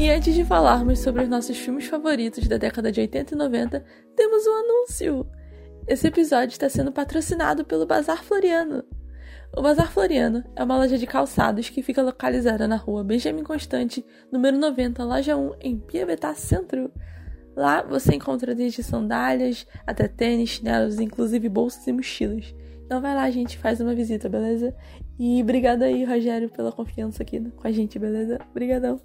E antes de falarmos sobre os nossos filmes favoritos da década de 80 e 90, temos um anúncio. Esse episódio está sendo patrocinado pelo Bazar Floriano. O Bazar Floriano é uma loja de calçados que fica localizada na rua Benjamin Constante, número 90, loja 1, em Piavetá Centro. Lá você encontra desde sandálias até tênis, chinelos, inclusive bolsas e mochilas. Então vai lá, gente, faz uma visita, beleza? E obrigado aí, Rogério, pela confiança aqui com a gente, beleza? Obrigadão.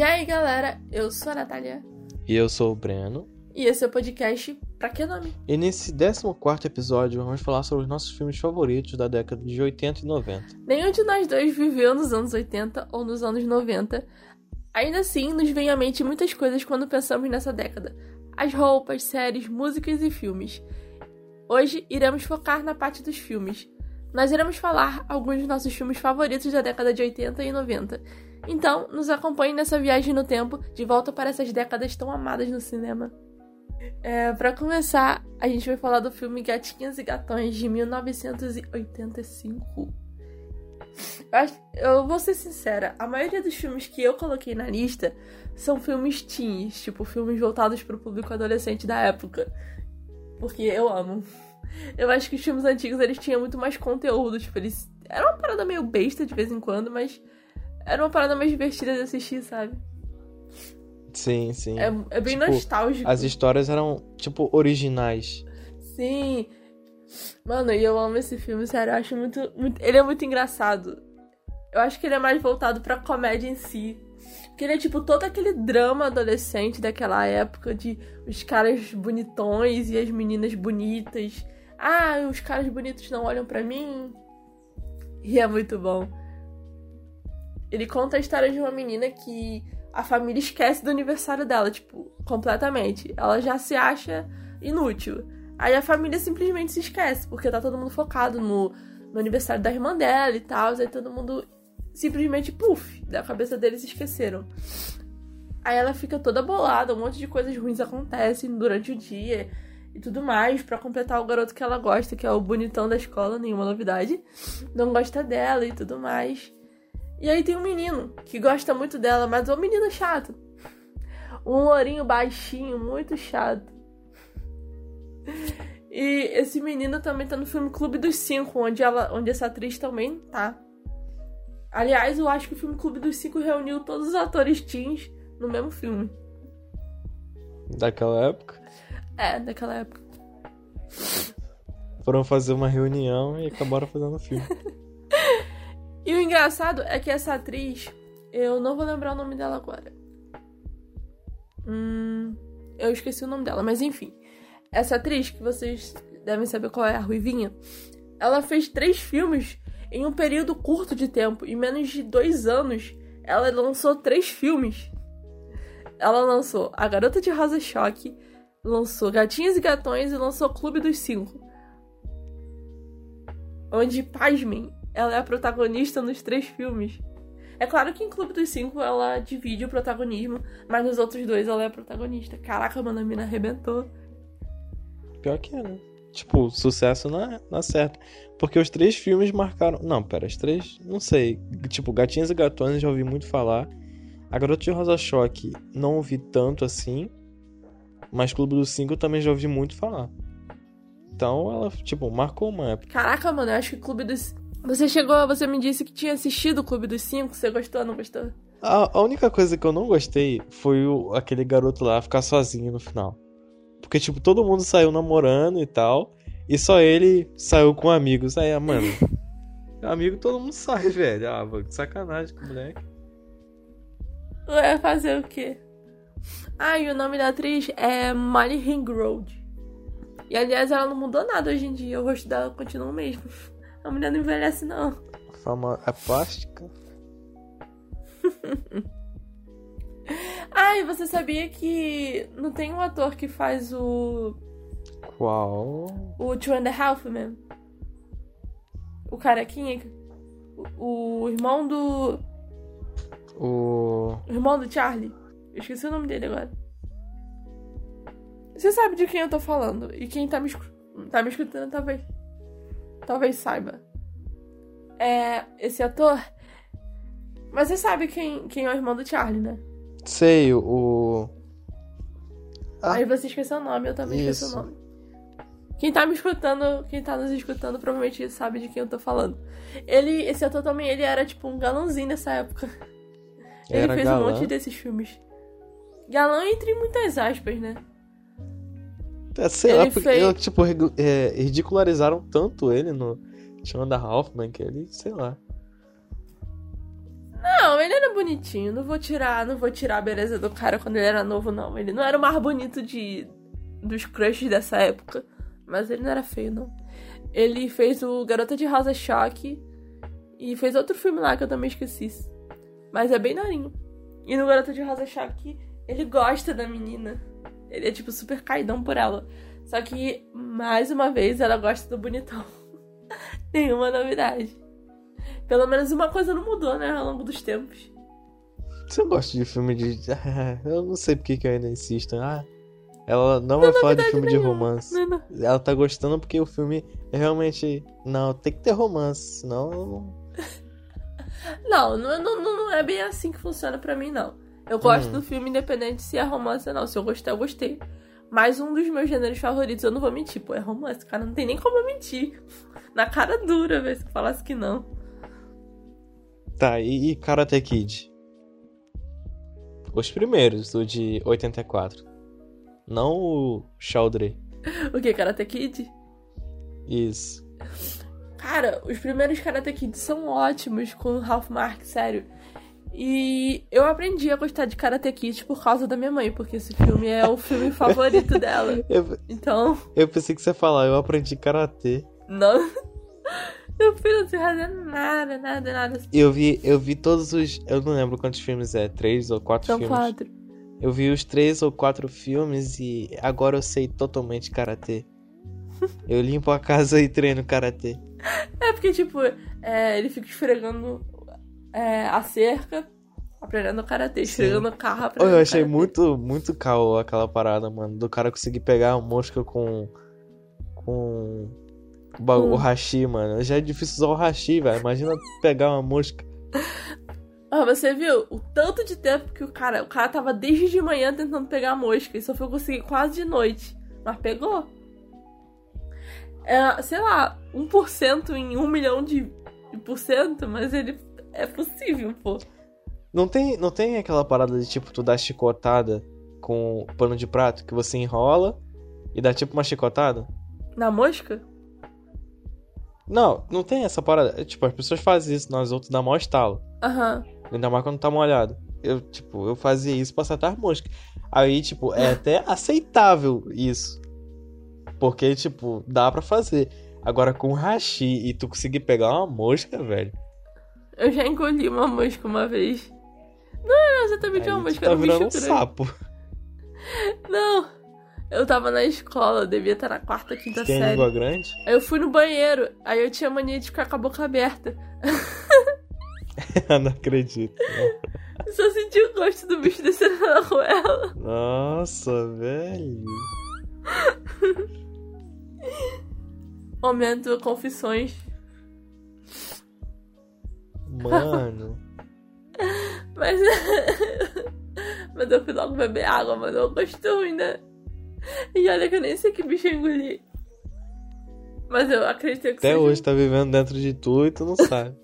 E aí, galera, eu sou a Natália. E eu sou o Breno. E esse é o podcast Pra Que Nome? E nesse 14 episódio vamos falar sobre os nossos filmes favoritos da década de 80 e 90. Nenhum de nós dois viveu nos anos 80 ou nos anos 90. Ainda assim, nos vem à mente muitas coisas quando pensamos nessa década. As roupas, séries, músicas e filmes. Hoje iremos focar na parte dos filmes. Nós iremos falar alguns dos nossos filmes favoritos da década de 80 e 90 então, nos acompanhe nessa viagem no tempo, de volta para essas décadas tão amadas no cinema. É, para começar, a gente vai falar do filme Gatinhas e Gatões de 1985. Eu, vou ser sincera, a maioria dos filmes que eu coloquei na lista são filmes teens, tipo filmes voltados para o público adolescente da época. Porque eu amo. Eu acho que os filmes antigos eles tinham muito mais conteúdo, tipo, eles. Era uma parada meio besta de vez em quando, mas era uma parada mais divertida de assistir, sabe? Sim, sim. É, é bem tipo, nostálgico. As histórias eram, tipo, originais. Sim. Mano, e eu amo esse filme, sério. Eu acho muito, muito. Ele é muito engraçado. Eu acho que ele é mais voltado pra comédia em si. Porque ele é tipo todo aquele drama adolescente daquela época de os caras bonitões e as meninas bonitas. Ah, os caras bonitos não olham para mim. E é muito bom. Ele conta a história de uma menina que a família esquece do aniversário dela, tipo, completamente. Ela já se acha inútil. Aí a família simplesmente se esquece, porque tá todo mundo focado no, no aniversário da irmã dela e tal. Aí todo mundo simplesmente, puf, da cabeça deles esqueceram. Aí ela fica toda bolada, um monte de coisas ruins acontecem durante o dia e tudo mais, para completar o garoto que ela gosta, que é o bonitão da escola, nenhuma novidade. Não gosta dela e tudo mais. E aí tem um menino que gosta muito dela, mas é um menino chato. Um lourinho baixinho, muito chato. E esse menino também tá no filme Clube dos Cinco, onde, ela, onde essa atriz também tá. Aliás, eu acho que o filme Clube dos Cinco reuniu todos os atores teens no mesmo filme. Daquela época? É, daquela época. Foram fazer uma reunião e acabaram fazendo o filme. E o engraçado é que essa atriz, eu não vou lembrar o nome dela agora. Hum, eu esqueci o nome dela, mas enfim. Essa atriz, que vocês devem saber qual é, a Ruivinha, ela fez três filmes em um período curto de tempo. Em menos de dois anos, ela lançou três filmes. Ela lançou A Garota de Rosa Choque, lançou Gatinhas e Gatões e lançou Clube dos Cinco. Onde, pasmem, ela é a protagonista nos três filmes. É claro que em Clube dos Cinco ela divide o protagonismo, mas nos outros dois ela é a protagonista. Caraca, mano, a mina arrebentou. Pior que é, né? Tipo, sucesso na, na certa. Porque os três filmes marcaram. Não, pera, os três. Não sei. Tipo, Gatinhas e Gatões já ouvi muito falar. A Garota de Rosa Choque não ouvi tanto assim. Mas Clube dos Cinco também já ouvi muito falar. Então ela, tipo, marcou uma época. Caraca, mano, eu acho que Clube dos. Você chegou, você me disse que tinha assistido o Clube dos Cinco, você gostou ou não gostou? A, a, única coisa que eu não gostei foi o, aquele garoto lá ficar sozinho no final. Porque, tipo, todo mundo saiu namorando e tal, e só ele saiu com amigos. Aí, ah, mano, amigo todo mundo sai, velho. Ah, que sacanagem com o moleque. Vai fazer o quê? Ah, e o nome da atriz é Molly Ringrode. E aliás, ela não mudou nada hoje em dia, o rosto dela continua o mesmo. A mulher não envelhece, não. A fama é plástica? ah, e você sabia que não tem um ator que faz o. Qual? O Two and a Half Man? O carequinha. O, o irmão do. O. O irmão do Charlie. Eu esqueci o nome dele agora. Você sabe de quem eu tô falando. E quem tá me, tá me escutando talvez. Talvez saiba. É. Esse ator. Mas você sabe quem, quem é o irmão do Charlie, né? Sei, o. Ah, Aí você esqueceu o nome, eu também isso. esqueci o nome. Quem tá me escutando, quem tá nos escutando, provavelmente sabe de quem eu tô falando. Ele, esse ator também, ele era tipo um galãozinho nessa época. Ele era fez galã. um monte desses filmes. Galã entre muitas aspas, né? É, sei ele lá, porque, fez... tipo, é, ridicularizaram tanto ele no Shonda Hoffman que ele, sei lá. Não, ele era bonitinho. Não vou tirar, não vou tirar a beleza do cara quando ele era novo, não. Ele não era o mais bonito de dos crushes dessa época. Mas ele não era feio, não. Ele fez o Garota de Rosa Choque. E fez outro filme lá que eu também esqueci. Mas é bem narinho. E no Garota de Rosa Choque, ele gosta da menina. Ele é, tipo, super caidão por ela. Só que, mais uma vez, ela gosta do bonitão. Nenhuma novidade. Pelo menos uma coisa não mudou, né, ao longo dos tempos. Você gosta de filme de. eu não sei porque que eu ainda insisto. Ah, ela não, vai falar de filme nenhuma. de romance. Não, não. Ela tá gostando porque o filme é realmente. Não, tem que ter romance, senão. não, não, não, não é bem assim que funciona pra mim, não. Eu gosto hum. do filme independente se é romance ou não. Se eu gostei, eu gostei. Mas um dos meus gêneros favoritos, eu não vou mentir, pô, é romance, cara. Não tem nem como eu mentir. Na cara dura, ver se falasse que não. Tá, e, e Karate Kid? Os primeiros, do de 84. Não o Chaldre. O que, Karate Kid? Isso. Cara, os primeiros Karate Kid são ótimos com o Ralph Mark, sério. E eu aprendi a gostar de Karate Kid por causa da minha mãe, porque esse filme é o filme favorito dela. Eu, então. Eu pensei que você ia falar, eu aprendi Karate. Não. Meu filho não se fazer nada, nada, nada. Eu vi, eu vi todos os. Eu não lembro quantos filmes é, três ou quatro São filmes. São quatro. Eu vi os três ou quatro filmes e agora eu sei totalmente karatê. eu limpo a casa e treino karatê. É porque, tipo, é, ele fica esfregando é, a cerca, aprendendo karatê, esfregando o carro, aprendendo Eu achei karatê. muito, muito caô aquela parada, mano, do cara conseguir pegar a mosca com. com o, hum. o hashi, mano. Já é difícil usar o hashi, velho. Imagina pegar uma mosca. Ah, você viu o tanto de tempo que o cara. O cara tava desde de manhã tentando pegar a mosca e só foi conseguir quase de noite. Mas pegou. É, sei lá, 1% em 1 milhão de, de por cento, mas ele é possível, pô. Não tem, não tem aquela parada de tipo tu dar chicotada com pano de prato que você enrola e dá tipo uma chicotada? Na mosca? Não, não tem essa parada. Tipo, as pessoas fazem isso, nós outros dá maior estalo. Aham. Uhum. Ainda mais quando tá molhado. Eu, tipo, eu fazia isso pra acertar mosca. Aí, tipo, é até aceitável isso. Porque, tipo, dá pra fazer. Agora, com hashi e tu conseguir pegar uma mosca, velho. Eu já engoli uma mosca uma vez. Não era exatamente Aí, uma mosca, tá era um bicho um sapo. Não. Eu tava na escola, eu devia estar na quarta, quinta Você série. Tem língua grande? Aí eu fui no banheiro, aí eu tinha mania de ficar com a boca aberta. não acredito. Não. Só senti o gosto do bicho descendo na arruela. Nossa, velho. Momento confissões. Mano. Mas. Mas eu fui logo beber água, mas eu ruim, né? E olha que eu nem sei que bicho eu engoli. Mas eu acredito que Até seja... hoje tá vivendo dentro de tu e tu não sabe.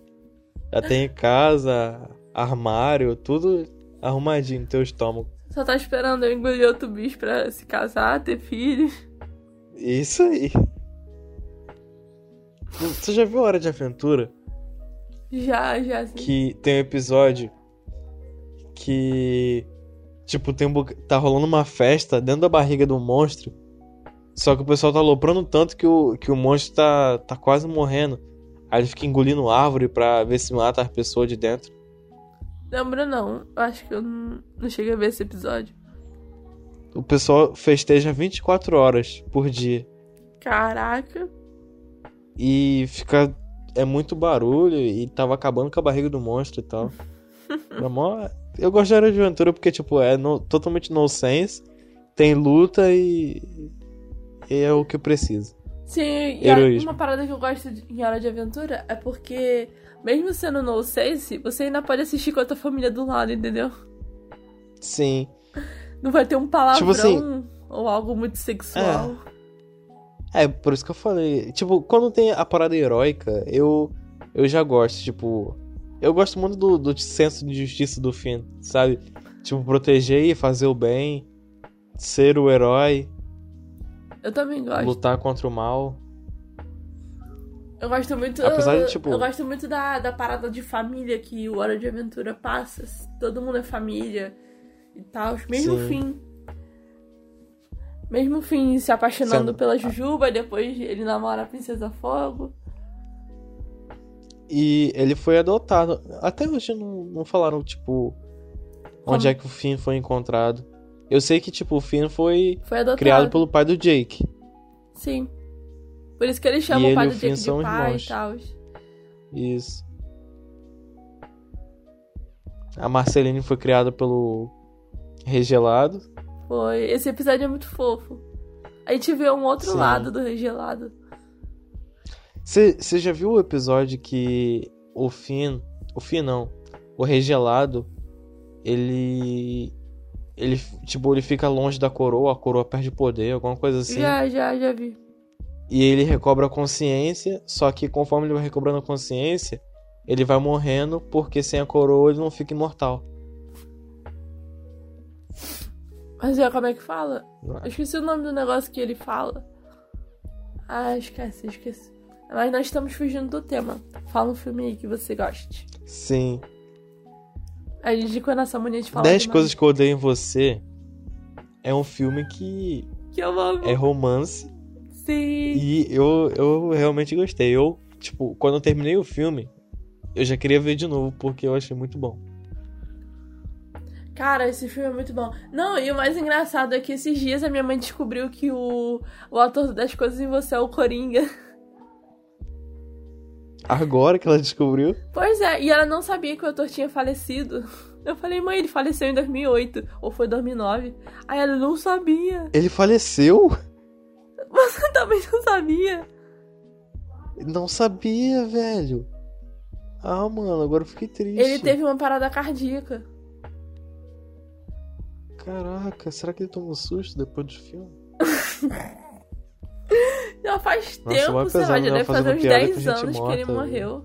Já tem casa, armário, tudo arrumadinho no teu estômago. Só tá esperando eu engolir outro bicho pra se casar, ter filhos. Isso aí. Você já viu Hora de Aventura? Já, já. Sim. Que tem um episódio que Tipo, tem um, tá rolando uma festa dentro da barriga do monstro. Só que o pessoal tá aloprando tanto que o, que o monstro tá, tá quase morrendo. Aí ele fica engolindo árvore pra ver se mata as pessoas de dentro. Lembro não. Acho que eu não, não cheguei a ver esse episódio. O pessoal festeja 24 horas por dia. Caraca. E fica. É muito barulho e tava acabando com a barriga do monstro e tal. Era mó, Eu gosto de Hora de Aventura porque, tipo, é no, totalmente no sense, tem luta e, e é o que eu preciso. Sim, e aí, uma parada que eu gosto de, em Hora de Aventura é porque, mesmo sendo no sense, você ainda pode assistir com a tua família do lado, entendeu? Sim. Não vai ter um palavrão tipo assim, ou algo muito sexual. É. é, por isso que eu falei. Tipo, quando tem a parada heróica, eu, eu já gosto, tipo eu gosto muito do, do senso de justiça do Finn, sabe? Tipo, proteger e fazer o bem, ser o herói. Eu também gosto. Lutar contra o mal. Eu gosto muito. Apesar de, tipo... Eu gosto muito da, da parada de família que o Hora de Aventura passa. Todo mundo é família e tal. Mesmo Sim. fim. Mesmo fim se apaixonando Sendo... pela Jujuba, depois ele namora a Princesa Fogo. E ele foi adotado. Até hoje não, não falaram, tipo, onde Como? é que o Finn foi encontrado. Eu sei que, tipo, o Finn foi, foi criado pelo pai do Jake. Sim. Por isso que ele chama o pai do Jake de pai irmãos. e tal. Isso. A Marceline foi criada pelo Regelado. Foi. Esse episódio é muito fofo. A gente vê um outro Sim. lado do Regelado. Você já viu o episódio que o Finn. O Finn não. O Regelado. Ele. Ele, tipo, ele fica longe da coroa, a coroa perde poder, alguma coisa assim. Já, já, já vi. E ele recobra a consciência, só que conforme ele vai recobrando a consciência, ele vai morrendo, porque sem a coroa ele não fica imortal. Mas é como é que fala? Eu esqueci o nome do negócio que ele fala. Ah, esquece, esqueci. Mas nós estamos fugindo do tema. Fala um filme aí que você goste. Sim. A gente, quando essa mania de falar. 10 coisas que eu odeio em você é um filme que. Que eu amo. É romance. Sim. E eu, eu realmente gostei. Eu, tipo, quando eu terminei o filme, eu já queria ver de novo, porque eu achei muito bom. Cara, esse filme é muito bom. Não, e o mais engraçado é que esses dias a minha mãe descobriu que o, o ator das coisas em você é o Coringa. Agora que ela descobriu? Pois é, e ela não sabia que o ator tinha falecido. Eu falei, mãe, ele faleceu em 2008, ou foi 2009. Aí ela não sabia. Ele faleceu? Você também não sabia? Não sabia, velho. Ah, mano, agora eu fiquei triste. Ele teve uma parada cardíaca. Caraca, será que ele tomou susto depois do filme? Já faz Nossa, tempo, sei lá, já deve fazer uns 10 anos que ele morreu.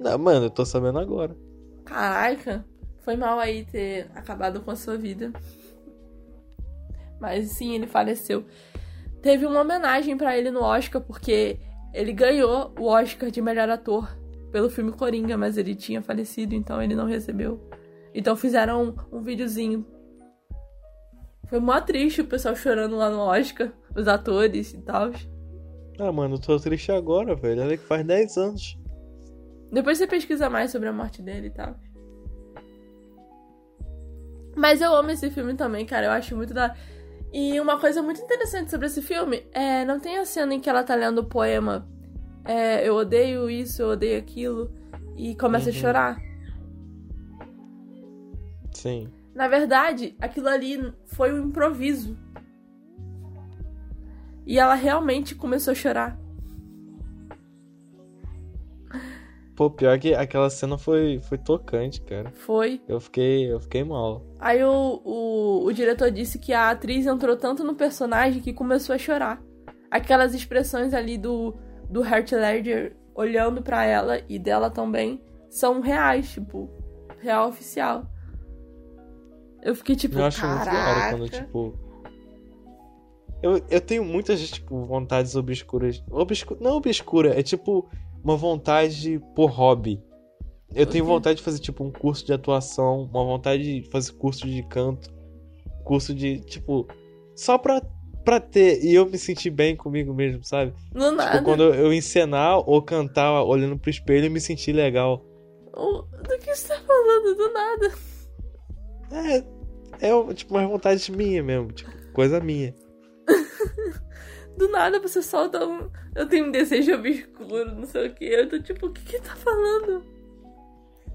Não, mano, eu tô sabendo agora. Caraca, foi mal aí ter acabado com a sua vida. Mas sim, ele faleceu. Teve uma homenagem para ele no Oscar, porque ele ganhou o Oscar de melhor ator pelo filme Coringa, mas ele tinha falecido, então ele não recebeu. Então fizeram um, um videozinho foi mó triste o pessoal chorando lá no Oscar, os atores e tal. Ah, mano, eu tô triste agora, velho. Olha que faz 10 anos. Depois você pesquisa mais sobre a morte dele e tal. Mas eu amo esse filme também, cara. Eu acho muito da. E uma coisa muito interessante sobre esse filme é. Não tem a cena em que ela tá lendo o poema. É, eu odeio isso, eu odeio aquilo. E começa uhum. a chorar. Sim. Na verdade, aquilo ali foi um improviso. E ela realmente começou a chorar. Pô, pior que aquela cena foi, foi tocante, cara. Foi. Eu fiquei, eu fiquei mal. Aí o, o, o diretor disse que a atriz entrou tanto no personagem que começou a chorar. Aquelas expressões ali do, do Heath Ledger olhando para ela e dela também são reais, tipo, real oficial. Eu fiquei tipo, eu acho Caraca. muito da hora quando, tipo. Eu, eu tenho muitas, tipo, vontades obscuras. Obscu... Não obscura, é tipo uma vontade por hobby. Eu tenho vontade de fazer, tipo, um curso de atuação, uma vontade de fazer curso de canto, curso de, tipo, só pra, pra ter e eu me sentir bem comigo mesmo, sabe? Não tipo, nada. quando eu encenar ou cantar olhando pro espelho e me sentir legal. Do que você tá falando? Do nada. É, é tipo uma vontade minha mesmo, tipo, coisa minha. Do nada você solta um. Eu tenho um desejo obscuro, não sei o que. Eu tô tipo, o que que tá falando?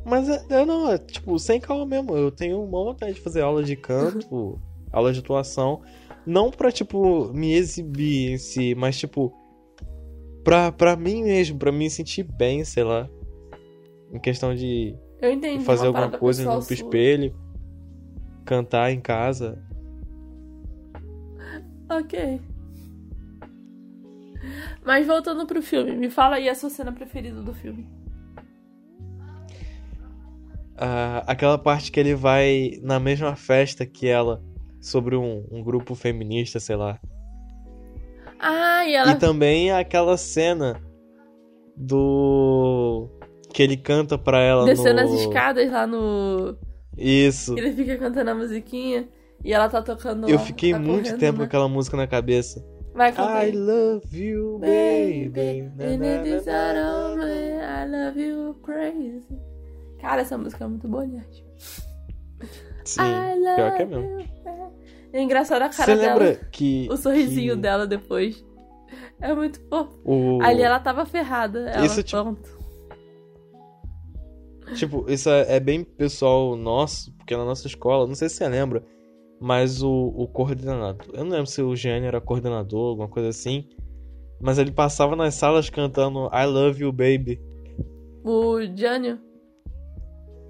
Mas é, é, não, é tipo, sem calma mesmo. Eu tenho uma vontade de fazer aula de canto, aula de atuação. Não pra, tipo, me exibir em si, mas, tipo, pra, pra mim mesmo, pra me sentir bem, sei lá. Em questão de Eu entendi. fazer uma alguma coisa no sua. espelho, cantar em casa. Ok. Mas voltando pro filme, me fala aí a sua cena preferida do filme. Ah, aquela parte que ele vai na mesma festa que ela, sobre um, um grupo feminista, sei lá. Ah, e ela. E também aquela cena do. que ele canta pra ela Descendo no... as escadas lá no. Isso. Ele fica cantando a musiquinha e ela tá tocando. Eu fiquei tá muito correndo, tempo com né? aquela música na cabeça. Vai. I love you, baby. Na, And na, it is na, out na, of na. me, I love you crazy. Cara, essa música é muito boa, gente. Sim, pior que é mesmo. you. É engraçado a cara Você dela. lembra que. O sorrisinho que dela depois. É muito fofo. O... Ali ela tava ferrada. Ela, Isso, tipo- pronto. Tipo, isso é, é bem pessoal nosso, porque na nossa escola, não sei se você lembra, mas o, o coordenador. Eu não lembro se o Gianni era coordenador, alguma coisa assim. Mas ele passava nas salas cantando I love you, baby. O Jânio.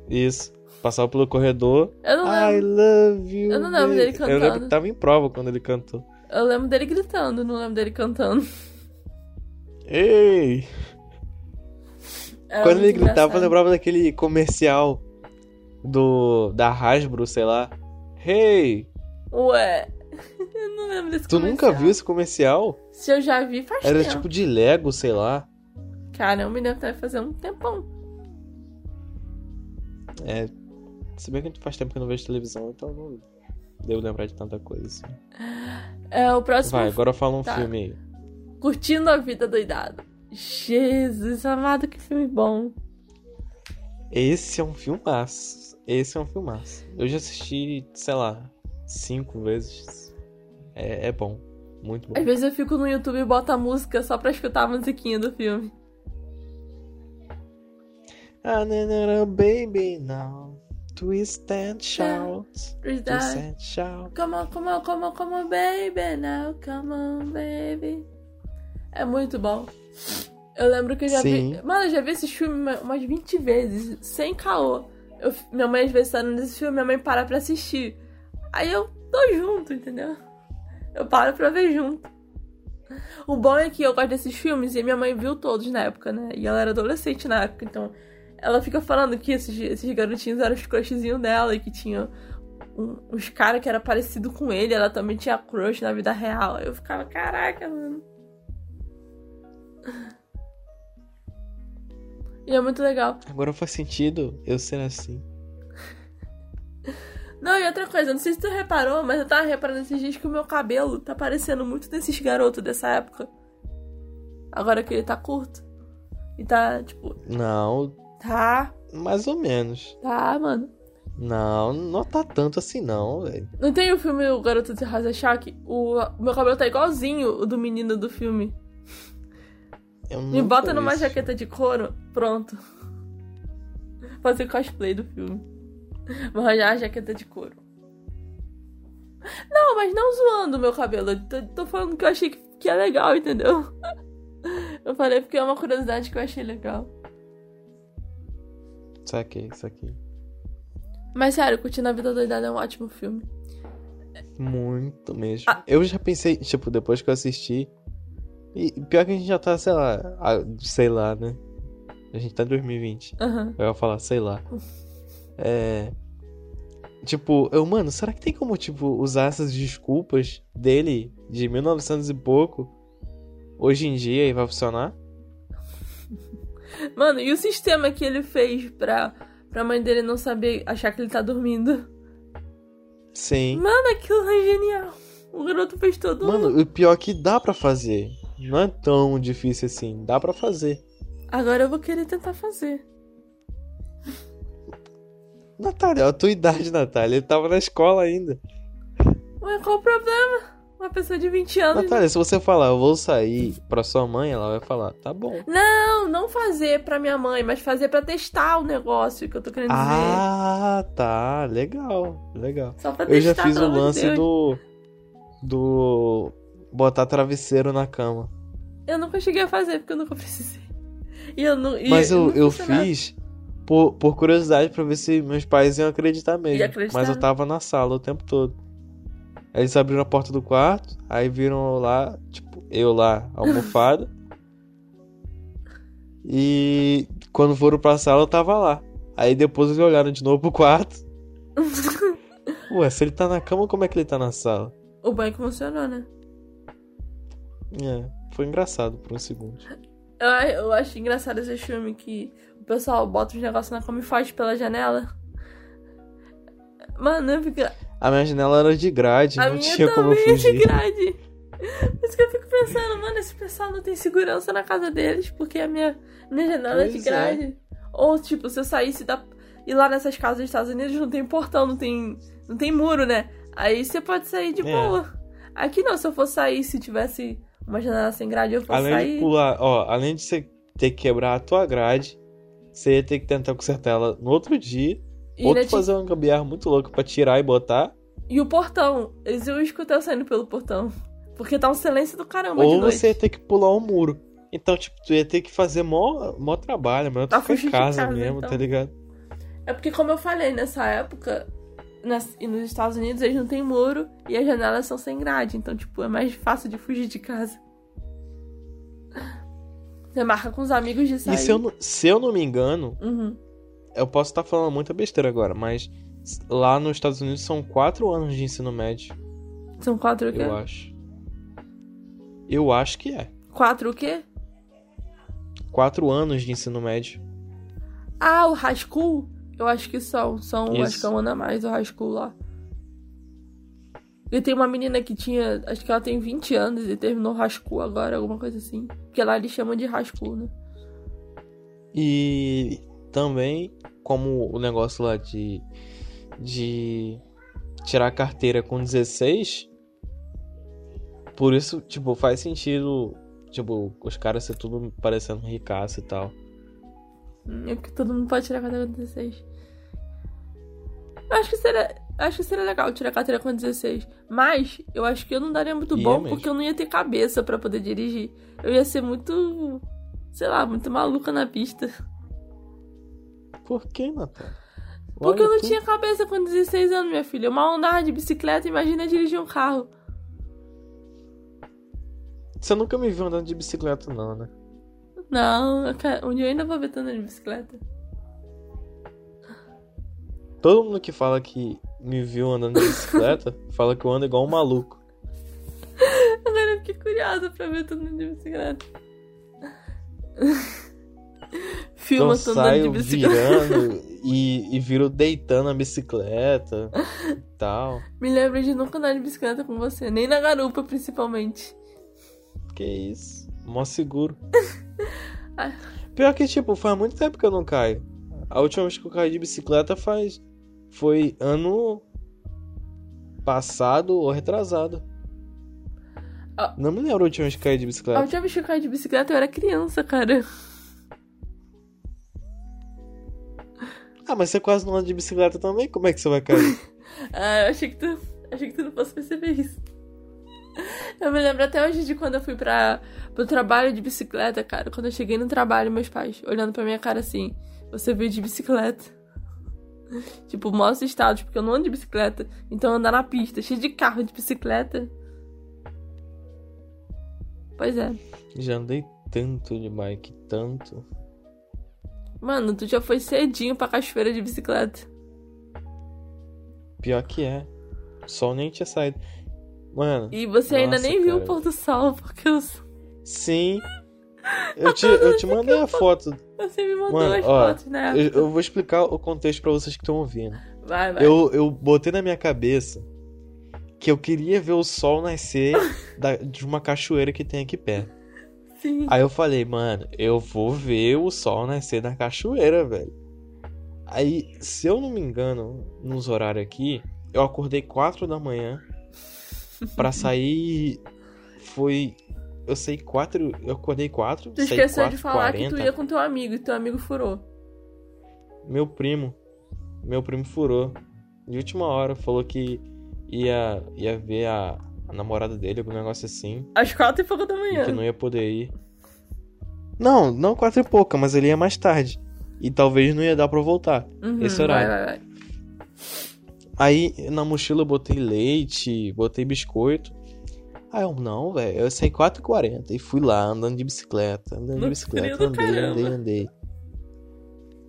Isso. Passava pelo corredor. Eu não I lembro. love you. Eu não lembro dele baby. Eu lembro cantando. que tava em prova quando ele cantou. Eu lembro dele gritando, não lembro dele cantando. Ei! Era quando ele gritava, eu lembrava daquele comercial do da Hasbro, sei lá. Hey! Ué. Eu não lembro desse Tu nunca comercial. viu esse comercial? Se eu já vi, faz Era tempo. tipo de Lego, sei lá. Cara, eu me lembro que deve fazer um tempão. É. Se bem que faz tempo que eu não vejo televisão, então não devo lembrar de tanta coisa assim. É, o próximo Vai, agora fala um Tá. filme aí. Curtindo a Vida Doidado. Jesus amado, que filme bom. Esse é um filmaço. Esse é um filmaço. Eu já assisti, sei lá, cinco vezes. É, é bom. Muito bom. Às vezes eu fico no YouTube e boto a música só pra escutar a musiquinha do filme. Ah, baby, now. Twist and shout. Twist and shout. Come on, come on, come on, come on, baby, now, come on, baby. É muito bom. Eu lembro que eu já Sim. vi. Mano, eu já vi esse filme uma- umas 20 vezes, sem caô. Eu, minha mãe, às vezes, tá nesse filme, minha mãe para pra assistir. Aí eu tô junto, entendeu? Eu paro pra ver junto. O bom é que eu gosto desses filmes e minha mãe viu todos na época, né? E ela era adolescente na época, então ela fica falando que esses, esses garotinhos eram os crushzinhos dela e que tinha um- uns caras que era parecido com ele, ela também tinha crush na vida real. Eu ficava, caraca, mano. E é muito legal. Agora faz sentido eu ser assim. Não, e outra coisa, não sei se tu reparou, mas eu tava reparando esses dias que o meu cabelo tá parecendo muito desses garotos dessa época. Agora que ele tá curto. E tá, tipo, Não, tá, mais ou menos. tá, mano. Não, não tá tanto assim não, velho. Não tem o filme O Garoto de Choque? O, o meu cabelo tá igualzinho o do menino do filme. Eu Me bota numa esse jaqueta de couro, pronto. Fazer cosplay do filme. Vou arranjar a jaqueta de couro. Não, mas não zoando o meu cabelo. Eu Tô, tô falando que eu achei que, que é legal, entendeu? Eu falei porque é uma curiosidade que eu achei legal. Saquei, saquei. Mas sério, Curtindo a Vida Doidada é um ótimo filme. Muito mesmo. Ah. Eu já pensei, tipo, depois que eu assisti. E pior que a gente já tá, sei lá, ah, sei lá, né? A gente tá em 2020. Aham. Eu ia falar, sei lá. É. Tipo, eu, mano, será que tem como, tipo, usar essas desculpas dele de 1900 e pouco hoje em dia e vai funcionar? Mano, e o sistema que ele fez pra, pra mãe dele não saber achar que ele tá dormindo? Sim. Mano, aquilo é genial. O garoto fez todo Mano, o pior é que dá pra fazer. Não é tão difícil assim. Dá pra fazer. Agora eu vou querer tentar fazer. Natália, a tua idade, Natália. Ele tava na escola ainda. Ué, qual o problema? Uma pessoa de 20 anos. Natália, se você falar, eu vou sair pra sua mãe, ela vai falar, tá bom. Não, não fazer pra minha mãe, mas fazer pra testar o negócio que eu tô querendo dizer. Ah, tá. Legal, legal. Só pra Eu já testar, fiz o lance Deus. do. Do. Botar travesseiro na cama. Eu nunca cheguei a fazer, porque eu nunca precisei. E eu não. e Mas eu, eu funcionava. fiz por, por curiosidade pra ver se meus pais iam acreditar mesmo. Acreditaram. Mas eu tava na sala o tempo todo. Eles abriram a porta do quarto, aí viram lá, tipo, eu lá, almofada. e quando foram pra sala, eu tava lá. Aí depois eles olharam de novo pro quarto. Ué, se ele tá na cama, como é que ele tá na sala? O banho que funcionou, né? É, foi engraçado por um segundo. Eu, eu acho engraçado esse filme que o pessoal bota os negócios na cama e foge pela janela. Mano, eu fico. A minha janela era de grade, A não minha tinha como é de fugir. grade. Por isso que eu fico pensando, mano, esse pessoal não tem segurança na casa deles, porque a minha, minha janela é de Pois é. grade. Ou, tipo, se eu saísse da. E lá nessas casas dos Estados Unidos não tem portão, não tem. não tem muro, né? Aí você pode sair de É. boa. Aqui não, se eu for sair, se tivesse uma janela sem grade, eu for Além sair. de pular, ó, além de você ter que quebrar a tua grade, você ia ter que tentar consertar ela no outro dia. E, ou tu fazer uma gambiarra muito louca pra tirar e botar. E o portão, eles iam escutar eu saindo pelo portão. Porque tá um silêncio do caramba de ou você ia ter que pular um muro. Então, tipo, tu ia ter que fazer mó, mó trabalho, mas Pra tu ficar em casa, casa, mesmo, então. tá ligado? É porque, como eu falei, nessa época, nas- e nos Estados Unidos, eles não tem muro e as janelas são sem grade. Então, tipo, é mais fácil de fugir de casa. Você marca com os amigos de sair. E se eu, não- se eu não me engano, Uhum. eu posso estar falando muita besteira agora, mas lá nos Estados Unidos são quatro anos de ensino médio, São quatro o quê? eu acho. Eu acho que é. Quatro o quê? Quatro anos de ensino médio. Ah, o high school? Eu acho que são. São, Isso. acho que é um ano a mais o high school lá. E tem uma menina que tinha. Acho que ela tem 20 anos e terminou high school agora, alguma coisa assim. Porque lá eles chamam de high school, né? E também, como o negócio lá de, de tirar a carteira com 16, por isso, tipo, faz sentido, tipo, os caras ser tudo parecendo ricaço e tal. É porque todo mundo pode tirar carteira com 16. Eu acho que seria. Acho que seria legal tirar carteira com 16. Mas eu acho que eu não daria muito Ia bom mesmo. porque eu não ia ter cabeça pra poder dirigir. Eu ia ser muito. Sei lá, muito maluca na pista. Por que, Natália? Porque Olha eu não tu. tinha cabeça com 16 anos, minha filha. Eu mal andava de bicicleta, imagina dirigir um carro. Você nunca me viu andando de bicicleta, não, né? Não, dia eu ainda vou ver tu andando de bicicleta. Todo mundo que fala que me viu andando de bicicleta fala que eu ando igual um maluco. Agora eu fiquei curiosa pra ver tu andando de bicicleta. Filma eu tu andando de bicicleta. virando e, e viro deitando a bicicleta e tal. Me lembro de nunca andar de bicicleta com você, nem na garupa, principalmente. Que isso. Mó seguro. Ai. Pior que, tipo, faz muito tempo que eu não caio. A última vez que eu caí de bicicleta faz. Foi ano passado ou retrasado. Ah. Não me lembro a última vez que eu caí de A bicicleta. última vez que eu caí de bicicleta eu era criança, cara. Ah, mas você quase não anda de bicicleta também? Como é que você vai cair? Ah, eu achei que tu. Achei que tu não fosse perceber isso. Eu me lembro até hoje de quando eu fui pra, pro trabalho de bicicleta, cara. Quando eu cheguei no trabalho, meus pais olhando pra minha cara assim: Você veio de bicicleta. Tipo, mó assustados, porque eu não ando de bicicleta. Então andar na pista, cheio de carro de bicicleta. Pois é. Já andei tanto de bike, tanto. Mano, tu já foi cedinho pra cachoeira de bicicleta. Pior que é. O sol nem tinha saído. Mano. E você ainda nem viu o cara. pôr do sol, porque eu, Sim. Eu te, eu te mandei a foto. você me mandou Mano, as ó, fotos, né? Eu, eu vou explicar o contexto pra vocês que estão ouvindo. Vai, vai. Eu, eu botei na minha cabeça que eu queria ver o sol nascer da- de uma cachoeira que tem aqui perto. Sim. Aí eu falei, mano, eu vou ver o sol nascer na cachoeira, velho. Aí, se eu não me engano, nos horários aqui, eu acordei 4 da manhã Pra sair foi. Eu sei quatro. Eu acordei quatro. Tu saí esqueceu quatro, de falar 40. que tu ia com teu amigo e teu amigo furou. Meu primo. Meu primo furou. De última hora, falou que ia, ia ver a, a namorada dele, algum negócio assim. Às quatro e pouco da E manhã. que não ia poder ir. Não, não quatro e pouca, mas ele ia mais tarde. E talvez não ia dar pra voltar. Uhum, esse horário. Vai, vai, vai. Aí na mochila eu botei leite, botei biscoito. Aí eu, não, velho, eu saí 4h40 e fui lá andando de bicicleta, andando de No bicicleta, frio do andei, caramba. andei, andei.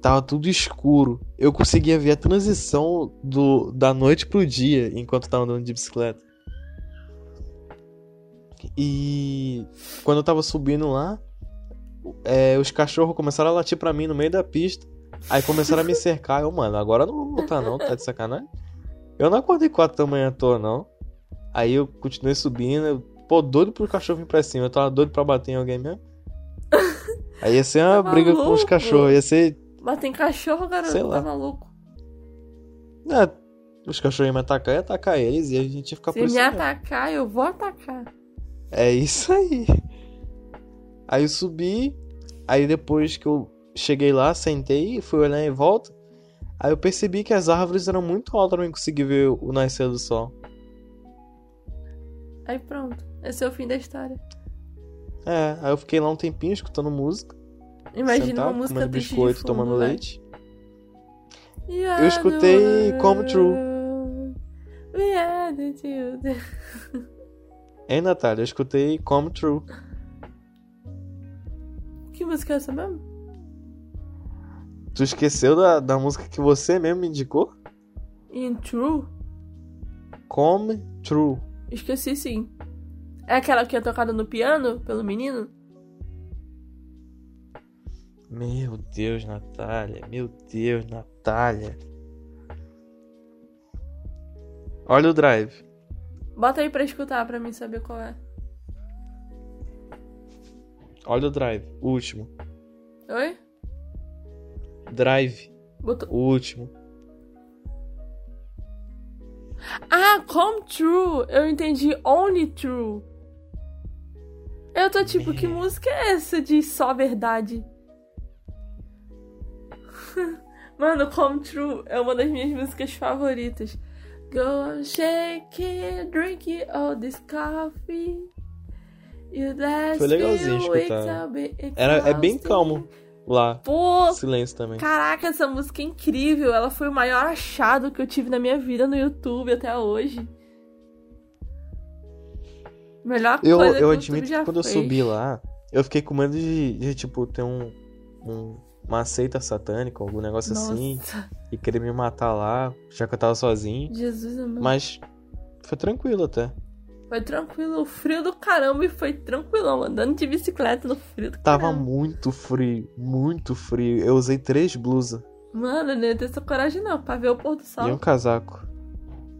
Tava tudo escuro. Eu conseguia ver a transição do, da noite pro dia enquanto tava andando de bicicleta. E quando eu tava subindo lá, é, os cachorros começaram a latir pra mim no meio da pista. Aí começaram a me cercar. Eu, mano, agora eu não vou voltar não, tá de sacanagem? Eu não acordei 4 da manhã à toa, não. Aí eu continuei subindo. Eu, pô, doido pro cachorro vir pra cima. Eu tava doido pra bater em alguém mesmo. Aí ia ser uma Tá briga com os maluco? cachorros. Ia ser. Mas tem cachorro, garoto. Sei lá. Tá maluco. É, os cachorros iam me atacar, ia atacar eles e a gente ia ficar Se por me isso. mesmo. atacar, eu vou atacar. É isso aí. Aí eu subi. Aí depois que eu cheguei lá, sentei, fui olhar em volta. Aí eu percebi que as árvores eram muito altas pra eu conseguir ver o nascer do sol. Aí pronto. Esse é o fim da história. É, aí eu fiquei lá um tempinho escutando música. Imagina sentado, uma música comendo biscoito, fundo, tomando vai. leite. You Eu escutei the Come True. We are the children. Hein, Natália? Eu escutei Come True. Que música é essa mesmo? Tu esqueceu da, da música que você mesmo me indicou? In True? Come True. Esqueci sim. É aquela que é tocada no piano pelo menino? Meu Deus, Natália. Meu Deus, Natália. Olha o drive. Bota aí pra escutar pra mim saber qual é. Olha o drive. O último. Oi? Drive. Botou... O último. Ah, Come True! Eu entendi Only True. Eu tô tipo, que música é essa de só verdade? Mano, Come True é uma das minhas músicas favoritas. Go shake it, drink it, all this coffee. You Foi legalzinho escutar. Era, é bem calmo lá. Pô, Silêncio também. Caraca, essa música é incrível. Ela foi o maior achado que eu tive na minha vida no YouTube até hoje. Melhor Eu, coisa que eu o admito YouTube já que quando eu fez. subi lá, eu fiquei com medo de, de, tipo, ter um, um- uma seita satânica, algum negócio Nossa, assim, e querer me matar lá, já que eu tava sozinho. Jesus amado. Mas foi tranquilo até. Foi tranquilo, o frio do caramba e foi tranquilão, andando de bicicleta no frio do Tava caramba. muito frio, muito frio. Eu usei três blusas Mano, eu não ia ter essa coragem não, pra ver o pôr do sol. e um casaco.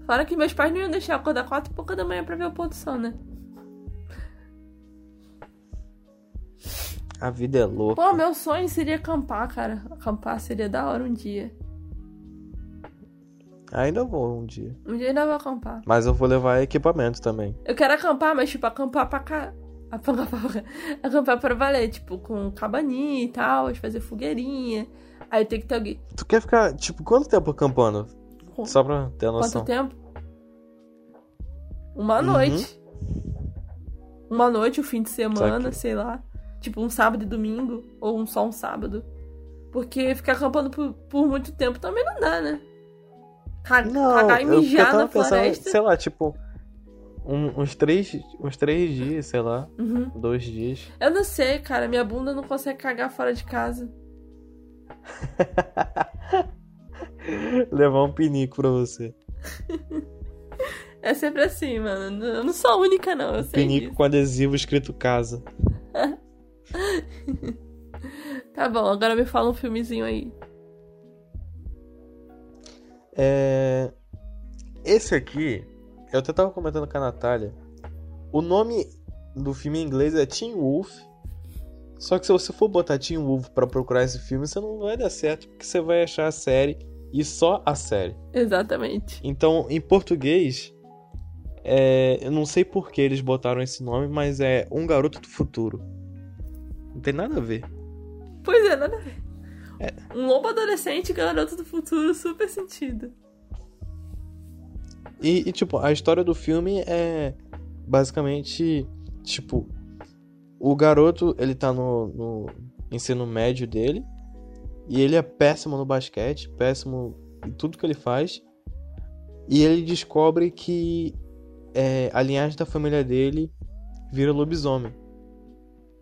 Fora que meus pais não iam deixar acordar quatro e pouca da manhã pra ver o pôr do sol, né? A vida é louca. Pô, meu sonho seria acampar, cara. Acampar seria da hora um dia. Ainda vou um dia. Um dia ainda vou acampar. Mas eu vou levar equipamento também. Eu quero acampar, mas tipo, acampar pra cá. Acampar pra, acampar pra valer, tipo, com cabaninha e tal, fazer fogueirinha. Aí tem que ter alguém. Tu quer ficar, tipo, quanto tempo acampando? Com- Só pra ter a noção. Quanto tempo? Uma Uhum. noite. Uma noite, o fim de semana, Saquei. sei lá. Tipo, um sábado e domingo. Ou um só um sábado. Porque ficar acampando por, por muito tempo também não dá, né? Ca- Cagar e eu- eu mijar na pensando, floresta. sei lá, tipo, um- uns três, uns três dias, sei lá, Uhum. dois dias. Eu não sei, cara. Minha bunda não consegue cagar fora de casa. Levar um pinico pra você. É sempre assim, mano. Eu não sou a única, não. Sei Pinico disso. com adesivo escrito casa. Tá bom, agora me fala um filmezinho aí. É... Esse aqui, eu até tava comentando com a Natália. O nome do filme em inglês é Teen Wolf. Só que se você for botar Teen Wolf pra procurar esse filme, você não vai dar certo, porque você vai achar a série e só a série. Exatamente. Então, em português, É, eu não sei por que eles botaram esse nome, mas é Um Garoto do Futuro. Não tem nada a ver. Pois é, nada a ver. Um lobo adolescente e garoto do futuro, super sentido. E, e, tipo, a história do filme é basicamente, tipo, o garoto, ele tá no, no ensino médio dele e ele é péssimo no basquete, péssimo em tudo que ele faz. E ele descobre que é, a linhagem da família dele vira lobisomem.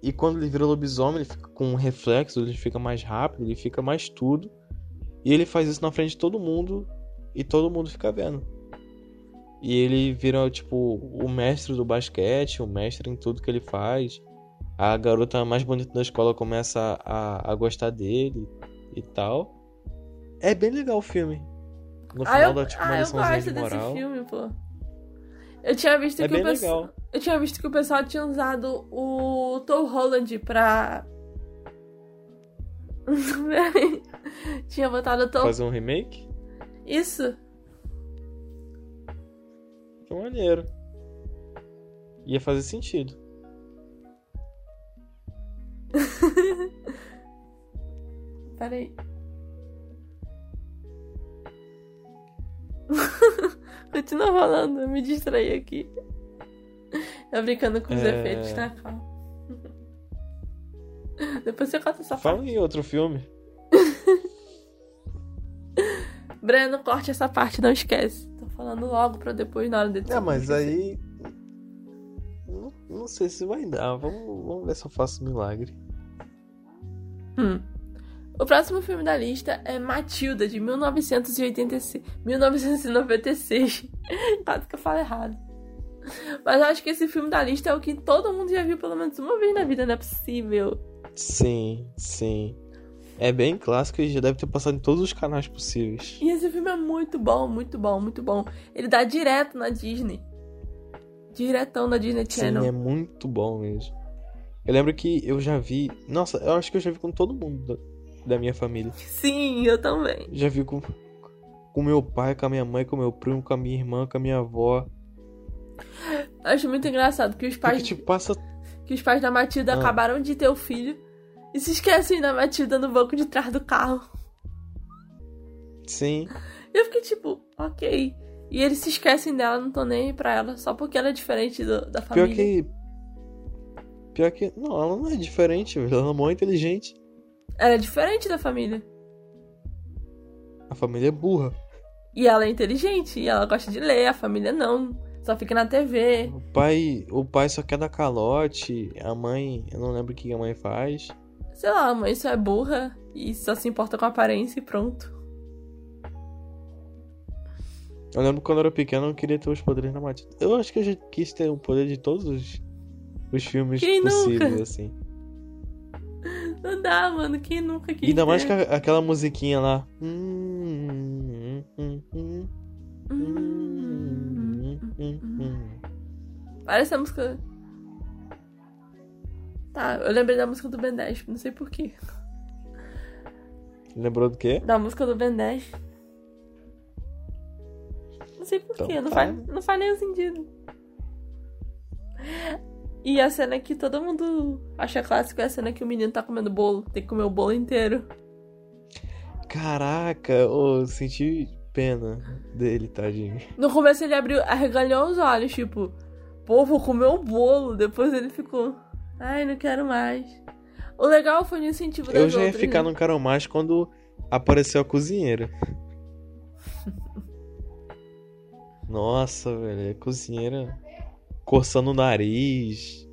E quando ele vira lobisomem, ele fica com um reflexo, ele fica mais rápido, ele fica mais tudo. E ele faz isso na frente de todo mundo e todo mundo fica vendo. E ele vira, tipo, o mestre do basquete, o mestre em tudo que ele faz. A garota mais bonita da escola começa a, a gostar dele e tal. É bem legal o filme. No ah, final eu, dá tipo uma ah, eu gosto de moral. desse filme, pô. Eu tinha visto É que bem o pessoal. Eu tinha visto que o pessoal tinha usado o Tom Holland pra. tinha botado o Tom. Fazer um remake? Isso. Que maneiro. Ia fazer sentido. Peraí. Continua falando, eu me distraí aqui. Eu brincando com os É. efeitos, tá? Calma. Depois você conta essa Fala parte. em outro filme. Breno, corte essa parte, não esquece. Tô falando logo pra depois, na hora de Ah, mas aí. Não, não sei se vai dar. Vamos, vamos ver se eu faço milagre. Hum. O próximo filme da lista é Matilda, de 1986. 1996. Quase que eu falo errado. Mas eu acho que esse filme da lista é o que todo mundo já viu pelo menos uma vez na vida, não é possível. Sim, sim. É bem clássico e já deve ter passado em todos os canais possíveis. E esse filme é muito bom, muito bom, muito bom. Ele dá direto na Disney. Diretão na Disney Sim, Channel. é muito bom mesmo. Eu lembro que eu já vi. Nossa, eu acho que eu já vi com todo mundo da, da minha família. Sim, eu também. Já vi com. Com meu pai, com a minha mãe, com meu primo, com a minha irmã, com a minha avó. Acho muito engraçado que os Porque, pais, tipo, passa. que os pais da Matilda Ah. acabaram de ter o filho e se esquecem da Matilda no banco de trás do carro. Sim. E eu fiquei tipo, ok. E eles se esquecem dela, não tô nem aí pra ela, só porque ela é diferente do- da Pior família. que. Pior que. Não, ela não é diferente. Ela é mó inteligente. Ela é diferente da família. A família é burra. E ela é inteligente, e ela gosta de ler, a família não. Só fica na TV. O pai, o pai só quer dar calote. A mãe, eu não lembro o que a mãe faz. Sei lá, a mãe só é burra e só se importa com a aparência e pronto. Eu lembro que quando eu era pequeno eu queria ter os poderes da Matilda. Eu acho que eu já quis ter o poder de todos os, os filmes Quem possíveis, nunca? assim. Não dá, mano. Quem nunca quis Ainda mais que aquela musiquinha lá. Hum, hum, hum, hum, hum, hum, hum. Parece a música. Tá, eu lembrei da música do Ben 10, não sei porquê. Lembrou do quê? Da música do Ben 10. Não sei porquê, Então não, tá. faz, não faz nenhum sentido. E a cena que todo mundo acha clássica é a cena que o menino tá comendo bolo, tem que comer o bolo inteiro. Caraca, eu senti pena dele, tadinho. No começo ele abriu, arregalhou os olhos, tipo, pô, vou comer o bolo. Depois ele ficou, ai, não quero mais. O legal foi o incentivo Eu já ia outras, ficar né? no Quero Mais quando apareceu a cozinheira. Nossa, velho, a cozinheira coçando o nariz.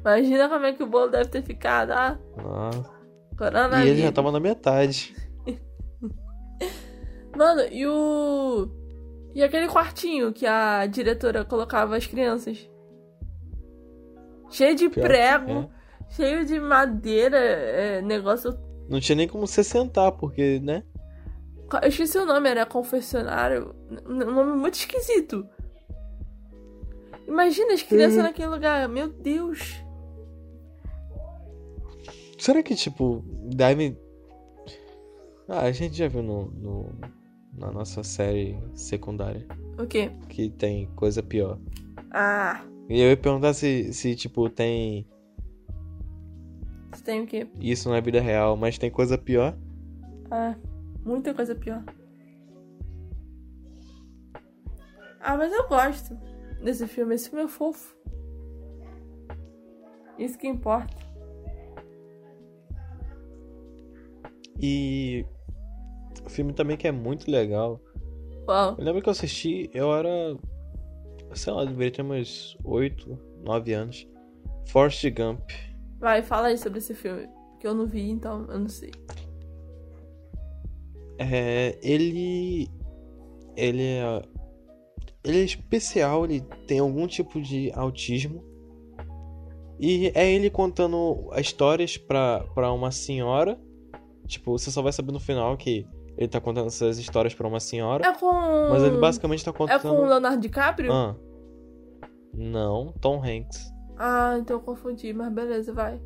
Imagina como é que o bolo deve ter ficado, ah, Nossa. coronavírus. E ele já tava na metade. Mano, e o. E aquele quartinho que a diretora colocava as crianças? Cheio de Pior prego, é. cheio de madeira, é, negócio. Não tinha nem como você sentar, porque, né? Eu esqueci o nome, era confessionário. Um nome muito esquisito. Imagina as crianças Uhum. naquele lugar, meu Deus. Será que, tipo, deve. Ah, a gente já viu no, no- na nossa série secundária O quê? que tem coisa pior. Ah, E eu ia perguntar se, se tipo, tem você tem o quê? isso na vida real, mas tem coisa pior. Ah, muita coisa pior. Ah, mas eu gosto desse filme. Esse filme é fofo. Isso que importa. E o filme também que é muito legal. Uau. Eu lembro que eu assisti, eu era. Sei lá, deveria ter uns 8, 9 anos. Forrest Gump. Vai, fala aí sobre esse filme. Que eu não vi, então eu não sei. É, ele. Ele é. Ele é especial, ele tem algum tipo de autismo. E é ele contando histórias pra, pra uma senhora. Tipo, você só vai saber no final que ele tá contando essas histórias pra uma senhora. É com. Mas ele basicamente tá É contando. com o Leonardo DiCaprio? Ah. Não, Tom Hanks. Ah, então eu confundi, mas beleza, vai.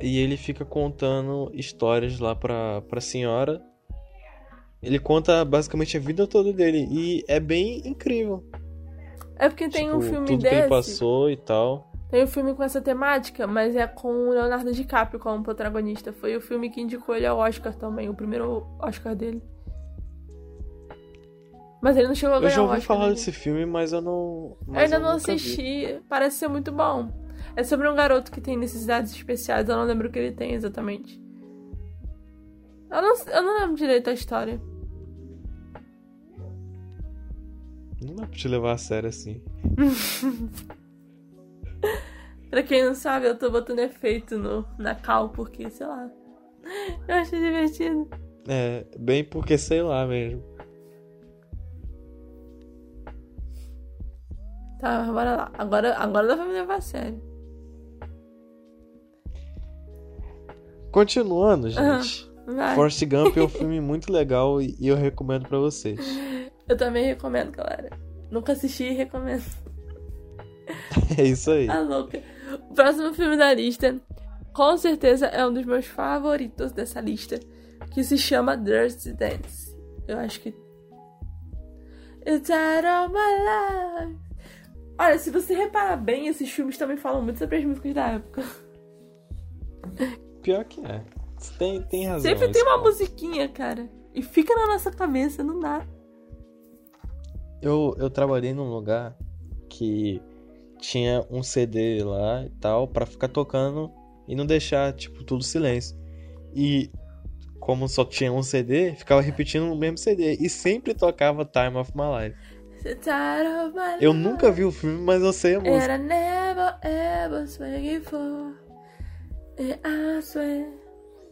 E ele fica contando histórias lá pra, pra senhora. Ele conta basicamente a vida toda dele. E é bem incrível. É porque tem um Tipo, filme tudo que ele desse. passou e tal. Tem um filme com essa temática, mas é com o Leonardo DiCaprio como protagonista. Foi o filme que indicou ele ao Oscar também, o primeiro Oscar dele. Mas ele não chegou a Eu ganhar já o ouvi Oscar. falar né? desse filme, mas eu não. Eu mas ainda não nunca vi. assisti. Parece ser muito bom. É sobre um garoto que tem necessidades especiais. Eu não lembro o que ele tem exatamente. Eu não, eu não lembro direito a história. Não dá pra te levar a sério assim. Pra quem não sabe, eu tô botando efeito no, na cal, porque, sei lá. Eu acho divertido. É, bem porque sei lá mesmo. Tá, mas bora lá. Agora, agora dá pra me levar a sério. Continuando, gente. Vai. Forrest Gump é um filme muito legal e eu recomendo pra vocês. Eu também recomendo, galera. Nunca assisti e recomendo. É isso aí. Tá louca. O próximo filme da lista, com certeza, é um dos meus favoritos dessa lista. Que se chama Dirty Dance. Eu acho que. It's out of my life. Olha, se você reparar bem, esses filmes também falam muito sobre as músicas da época. Pior que é. Tem, tem razão. Sempre tem uma musiquinha, cara. E fica na nossa cabeça, não dá. Eu, eu trabalhei num lugar que tinha um CD lá e tal, pra ficar tocando e não deixar, tipo, tudo silêncio. E como só tinha um CD, ficava repetindo o mesmo CD. E sempre tocava Time of My Life. Eu nunca vi o filme, mas eu sei a música. I never ever for. And I swear,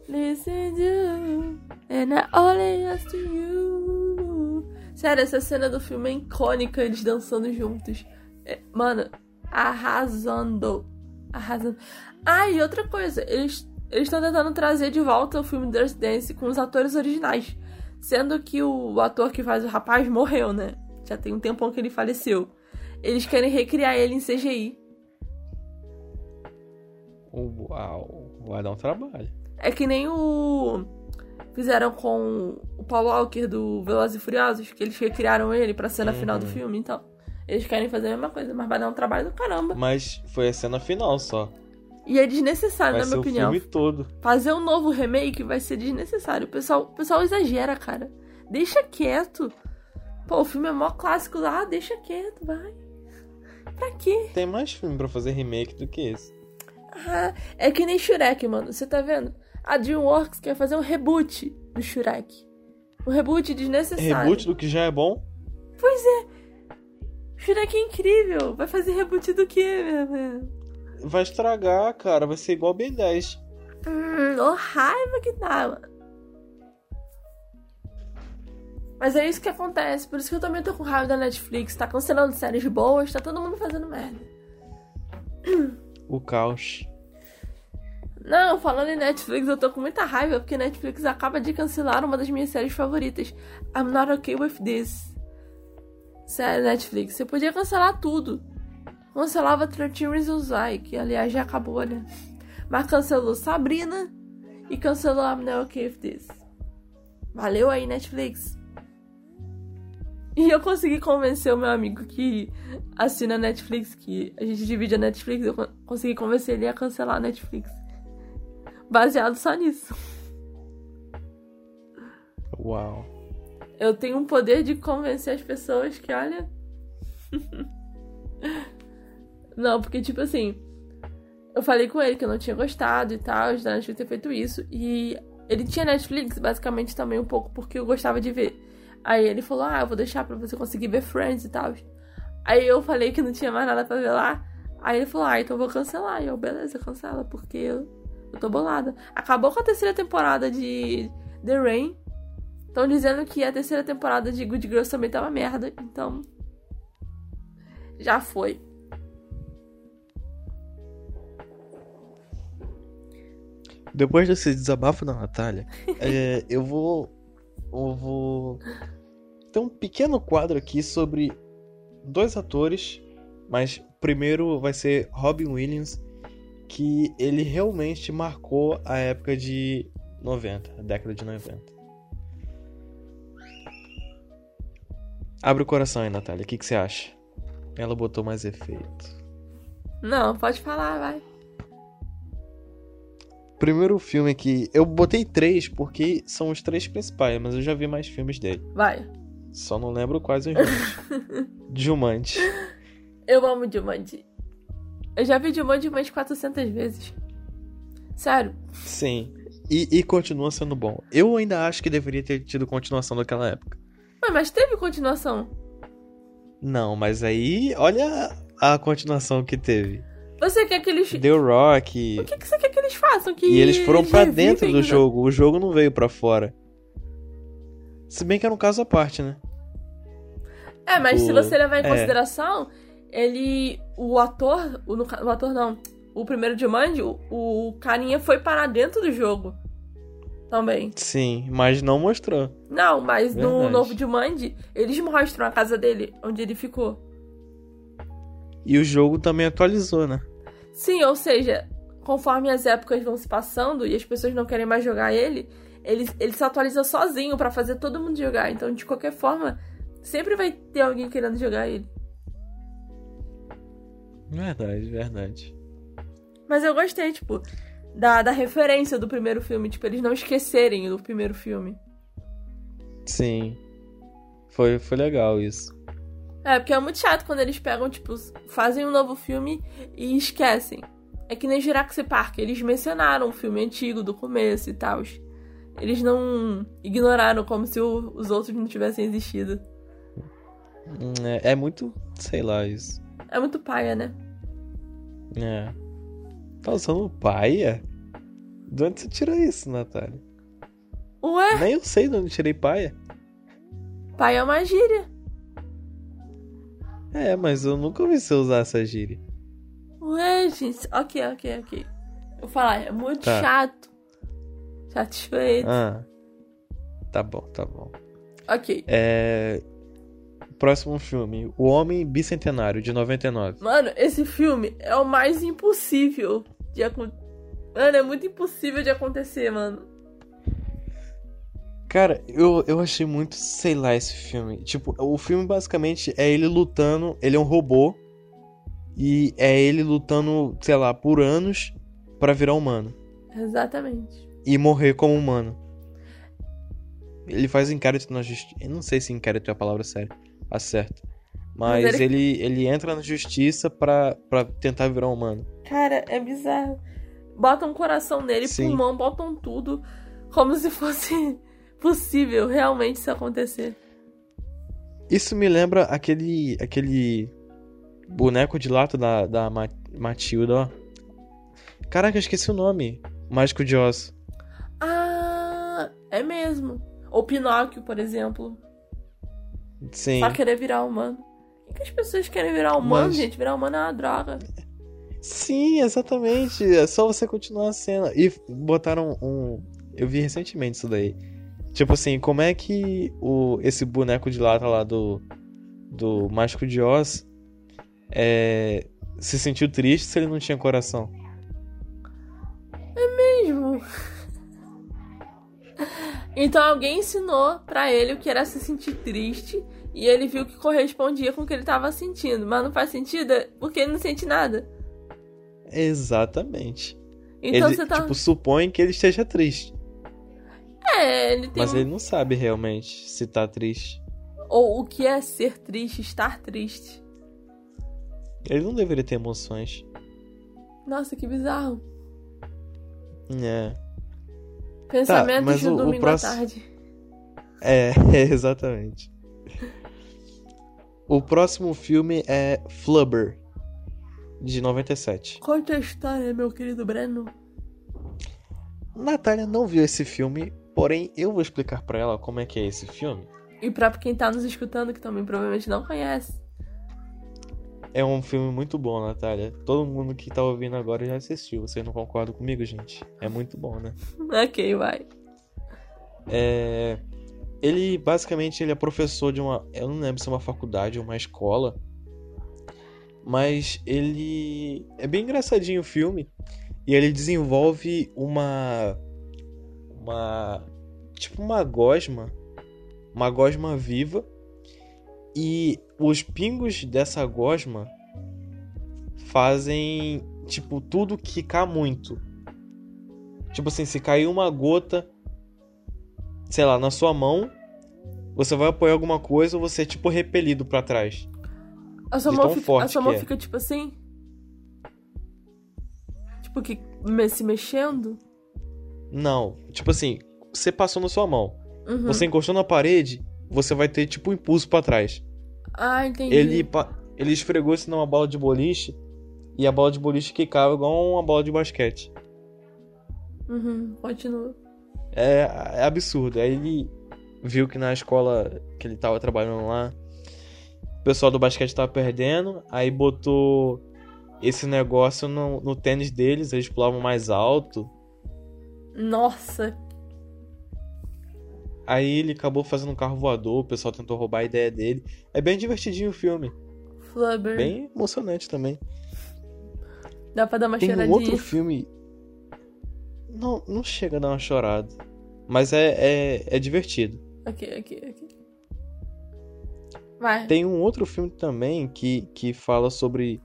listen to you. And I only ask to you. Sério, essa cena do filme é icônica, eles dançando juntos. É, mano, arrasando. Arrasando. Ah, e outra coisa, eles estão tentando trazer de volta o filme Dirty Dance com os atores originais. Sendo que o ator que faz o rapaz morreu, né? Já tem um tempão que ele faleceu. Eles querem recriar ele em CGI. Uau, vai dar um trabalho. É que nem o. Fizeram com o Paul Walker do Velozes e Furiosos, que eles recriaram ele pra cena final do Uhum. filme, então. Eles querem fazer a mesma coisa, mas vai dar um trabalho do caramba. Mas foi a cena final só. E é desnecessário, Vai na minha opinião. filme todo. Fazer um novo remake vai ser desnecessário. O pessoal, o pessoal exagera, cara. Deixa quieto. Pô, o filme é mó clássico lá, deixa quieto, vai. Pra quê? Tem mais filme pra fazer remake do que esse. Ah, é que nem Shrek, mano. Você tá vendo? A DreamWorks quer fazer um reboot do Shrek. Um reboot desnecessário. Reboot do que já é bom? Pois é. Shrek é incrível. Vai fazer reboot do quê, meu? Vai estragar, cara. Vai ser igual Ben 10. Hum, ô raiva que dá, mano. Mas é isso que acontece. Por isso que eu também tô com raiva da Netflix. Tá cancelando séries boas, tá todo mundo fazendo merda. O caos. Não, falando em Netflix, eu tô com muita raiva porque Netflix acaba de cancelar uma das minhas séries favoritas. I'm not okay with this. Sério, Netflix, você podia cancelar tudo. Cancelava 13 Reasons Why, que aliás já acabou, né? Mas cancelou Sabrina e cancelou I'm not okay with this. Valeu aí, Netflix. E eu consegui convencer o meu amigo que assina a Netflix, que a gente divide a Netflix, eu consegui convencer ele a cancelar a Netflix. Baseado só nisso. Uau. Eu tenho um poder de convencer as pessoas que, olha. não, porque, tipo assim. Eu falei com ele que eu não tinha gostado e tal, de Netflix ter feito isso. E ele tinha Netflix, basicamente, também um pouco porque eu gostava de ver. Aí ele falou: Ah, eu vou deixar pra você conseguir ver Friends e tal. Aí eu falei que não tinha mais nada pra ver lá. Aí ele falou: Ah, então eu vou cancelar. E eu, beleza, cancela, porque eu, eu tô bolada. Acabou com a terceira temporada de The Rain. Estão dizendo que a terceira temporada de Good Girls também tá uma merda. Então. Já foi. Depois desse desabafo da Natália, é, eu vou. Eu vou. Ter um pequeno quadro aqui sobre dois atores, mas primeiro vai ser Robin Williams, que ele realmente marcou a época de 90, a década de 90. Abre o coração aí, Natália. O que, que você acha? Ela botou mais efeito. Não, pode falar, vai. Primeiro filme que. Eu botei três porque são os três principais, mas eu já vi mais filmes dele. Vai. Só não lembro quais os nomes. Jumanji. Eu amo Jumanji. Eu já vi Jumanji umas 400 vezes. Sério. Sim. E, e continua sendo bom. Eu ainda acho que deveria ter tido continuação daquela época. Ué, mas teve continuação. Não, mas aí, olha a continuação que teve. Você quer que eles. The Rock. O que, que você quer que eles façam? Que E eles foram pra revivem, dentro do jogo. O jogo não veio pra fora. Se bem que era um caso à parte, né? É, mas se O- você levar em é. consideração, ele. O ator. O, o ator não. O primeiro Jumanji, o, o carinha foi parar dentro do jogo. Também. Sim, mas não mostrou. Não, mas no Verdade. novo Jumanji, eles mostram a casa dele, onde ele ficou. E o jogo também atualizou, né? Sim, ou seja, conforme as épocas vão se passando e as pessoas não querem mais jogar ele, ele, ele se atualiza sozinho pra fazer todo mundo jogar. Então, de qualquer forma, sempre vai ter alguém querendo jogar ele. Verdade, verdade. Mas eu gostei, tipo, da, da referência do primeiro filme. Tipo, eles não esquecerem do primeiro filme. Sim. Foi, foi legal isso. É, porque é muito chato quando eles pegam, tipo, fazem um novo filme e esquecem. É que nem Jurassic Park, eles mencionaram o filme antigo do começo e tal. Eles não ignoraram como se o- os outros não tivessem existido. É, é muito, sei lá, isso. É muito paia, né? É. Tá usando paia? De onde você tirou isso, Natália? Ué, Nem eu sei de onde tirei paia. paia é uma gíria. É, mas eu nunca ouvi você usar essa gíria. Ué, gente. Ok, ok, ok. Eu vou falar, é muito Tá. chato. Satisfeito. Ah. Tá bom, tá bom. Ok. É. Próximo filme: O Homem Bicentenário, de 99. Mano, esse filme é o mais impossível de acontecer. Mano, é muito impossível de acontecer, mano. Cara, eu, eu achei muito, sei lá, esse filme. Tipo, o filme basicamente é ele lutando. Ele é um robô. E é ele lutando, sei lá, por anos pra virar humano. Exatamente. E morrer como humano. Ele faz inquérito na justiça. Eu não sei se inquérito é a palavra séria. A certa. Mas, Mas ele- ele... ele entra na justiça pra, pra tentar virar humano. Cara, é bizarro. Botam coração nele, Sim. pulmão, botam tudo. Como se fosse possível realmente isso acontecer. Isso me lembra aquele. aquele. boneco de lata da, da Ma- Matilda, ó. Caraca, eu esqueci o nome. Mágico de Oz. Ah, é mesmo. Ou Pinóquio, por exemplo. Sim. Só querer virar humano. O que as pessoas querem virar humano, Mas- gente? Virar humano é uma droga. Sim, exatamente. É só você continuar a cena. E botaram um. Eu vi recentemente isso daí. Tipo assim, como é que o, esse boneco de lata lá do. Do Mágico de Oz. É, se sentiu triste se ele não tinha coração. Mesmo. Então alguém ensinou pra ele o que era se sentir triste E ele viu que correspondia com o que ele tava sentindo. Mas não faz sentido porque ele não sente nada. Exatamente. Então ele, você tá. tipo, supõe que ele esteja triste. É, ele tem. Mas ele não sabe realmente se tá triste. Ou o que é ser triste, estar triste. Ele não deveria ter emoções. Nossa, que bizarro. É. Pensamentos mas de o- o domingo próximo- à tarde. É, exatamente. O próximo filme é Flubber, de 97. Conta a história, meu querido Breno. Natália não viu esse filme, porém eu vou explicar pra ela como é que é esse filme. E pra quem tá nos escutando, que também provavelmente não conhece. É um filme muito bom, Natália. Todo mundo que tá ouvindo agora já assistiu. Vocês não concordam comigo, gente? É muito bom, né? ok, vai. É... Ele, basicamente, ele é professor de uma... Eu não lembro se é uma faculdade ou uma escola. Mas ele... É bem engraçadinho o filme. E ele desenvolve uma... Uma... Tipo uma gosma. Uma gosma viva. E os pingos dessa gosma fazem, tipo, tudo quicar muito. Tipo assim, se cair uma gota, sei lá, na sua mão, você vai apoiar alguma coisa, você é tipo repelido pra trás. A sua mão, fica, a sua mão é. fica tipo assim? Tipo que se mexendo? Não, tipo assim, você passou na sua mão, Uhum. você encostou na parede, você vai ter tipo um impulso pra trás. Ah, entendi. Ele, ele esfregou isso numa bola de boliche e a bola de boliche quicava igual uma bola de basquete. Uhum, continua. É, é absurdo. Aí ele viu que na escola que ele tava trabalhando lá, pessoal do basquete tava perdendo, aí botou esse negócio no, no tênis deles, eles pulavam mais alto. Nossa, Aí ele acabou fazendo um carro voador, o pessoal tentou roubar a ideia dele. É bem divertidinho o filme, Flubber. bem emocionante também. Dá pra dar uma Tem um cheiradinha. outro filme. Não, não chega a dar uma chorada. Mas é, é, é divertido. Ok, ok, ok. Vai. Tem um outro filme também que, que fala sobre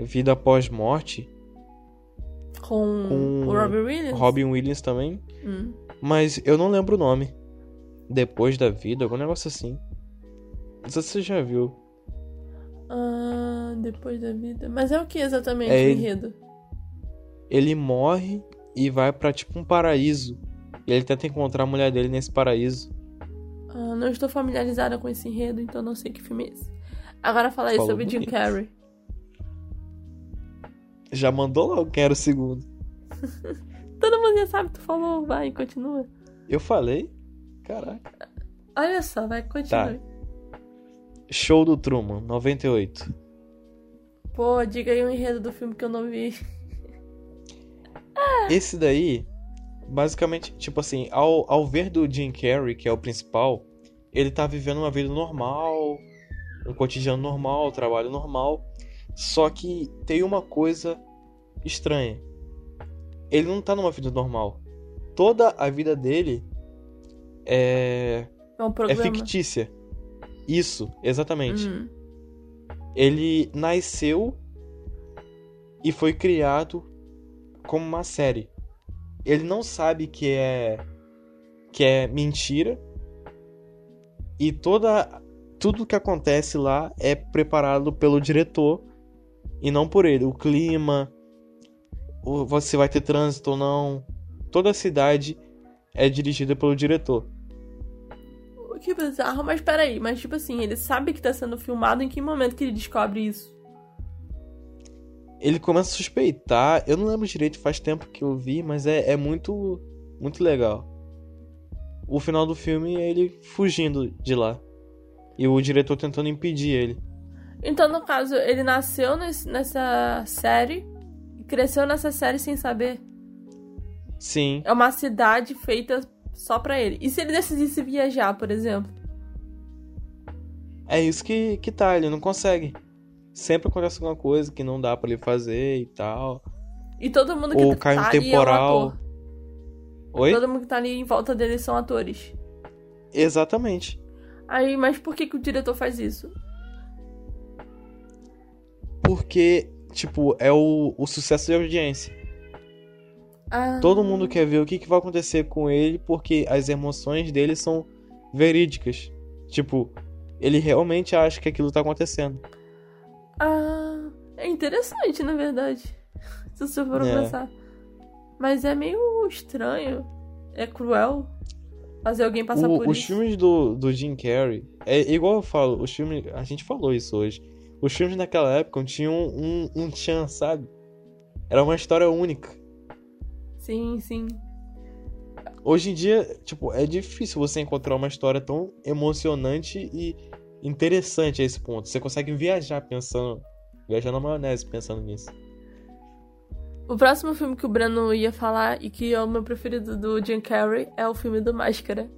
vida após morte. Com, com o Robin Williams? Robin Williams também. Hum. Mas eu não lembro o nome. Depois da vida, algum negócio assim. Não sei se você já viu. Ah, depois da vida. Mas é o que exatamente É o ele. enredo? Ele morre e vai pra tipo um paraíso. E ele tenta encontrar a mulher dele nesse paraíso. Ah, não estou familiarizada com esse enredo, então não sei que filme é esse. Agora fala aí Falou sobre Jim bonito. Carrey. Já mandou logo quem era o segundo. Todo mundo já sabe, tu falou, vai, continua. Eu falei? Caraca. Olha só, vai, continua. Show do Truman, 98. Pô, diga aí o enredo do filme que eu não vi. Esse daí, basicamente, tipo assim, ao, ao ver do Jim Carrey, que é o principal, ele tá vivendo uma vida normal, um cotidiano normal, trabalho normal. Só que tem uma coisa estranha. Ele não tá numa vida normal. Toda a vida dele é, É um é fictícia. Isso, exatamente. Hum. Ele nasceu e foi criado como uma série. Ele não sabe que é que é mentira e toda tudo que acontece lá é preparado pelo diretor e não por ele. O clima, o, você vai ter trânsito ou não, toda a cidade é dirigida pelo diretor. Que bizarro, mas peraí, mas tipo assim, ele sabe que tá sendo filmado em que momento que ele descobre isso? Ele começa a suspeitar. Eu não lembro direito, faz tempo que eu vi, mas é, é muito, muito legal. O final do filme é ele fugindo de lá. E o diretor tentando impedir ele. Então, no caso, ele nasceu nesse- nessa série e cresceu nessa série sem saber. Sim, É uma cidade feita só pra ele. E se ele decidisse viajar, por exemplo? é isso que, que tá, ele não consegue. Sempre acontece alguma coisa que não dá pra ele fazer e tal. E todo mundo que Ou tá cai um ali é um temporal. ator. Oi? Todo mundo que tá ali em volta dele são atores. Exatamente. Aí, mas por que, que o diretor faz isso? Porque, tipo, é o, o sucesso de audiência. Ah, Todo mundo quer ver o que, que vai acontecer com ele porque as emoções dele são verídicas. Tipo, ele realmente acha que aquilo tá acontecendo. Ah, é interessante, na verdade. Se você for É. pensar. Mas é meio estranho. É cruel fazer alguém passar O- por os isso. filmes do, do Jim Carrey, é igual eu falo, os filmes. A gente falou isso hoje. Os filmes naquela época tinham um, um tchan, sabe? Era uma história única. Sim, sim. Hoje em dia, tipo, é difícil você encontrar uma história tão emocionante e interessante esse ponto. Você consegue viajar pensando. Viajar na maionese pensando nisso. O próximo filme que o Breno ia falar e que é o meu preferido do Jim Carrey é o filme do Máscara.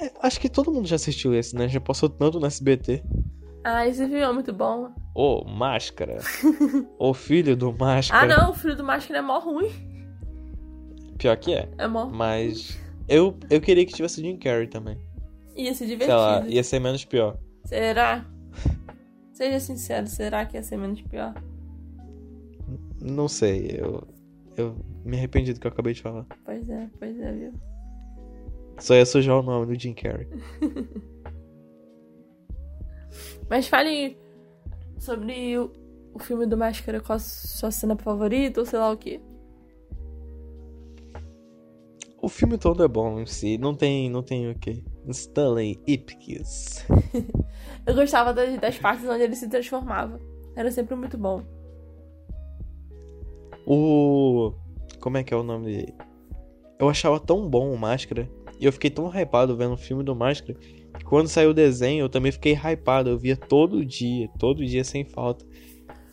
É, acho que todo mundo já assistiu esse, né? Já passou tanto no SBT. Ah, esse filme é muito bom. Ô, Máscara. o filho do Ah, Máscara. não, o filho do Máscara é mó ruim. Pior que é. É mó. Mas eu, eu queria que tivesse Jim Carrey também. Ia ser Sei lá, divertido. ia ser menos pior. Será? Seja sincero, será que ia ser menos pior? Não sei, eu, eu me arrependi do que eu acabei de falar. Pois é, pois é, viu? Só ia sujar o nome do Jim Carrey. Mas fale sobre o, o filme do Máscara, qual a sua cena favorita ou sei lá o que. O filme todo é bom em si, não tem, não tem o quê. Stanley Ipkiss. Eu gostava das, das partes onde ele se transformava. Era sempre muito bom. O. Como é que é o nome dele? Eu achava tão bom o Máscara. E eu fiquei tão hypado vendo o filme do Máscara. Que quando saiu o desenho, eu também fiquei hypado. Eu via todo dia, todo dia sem falta,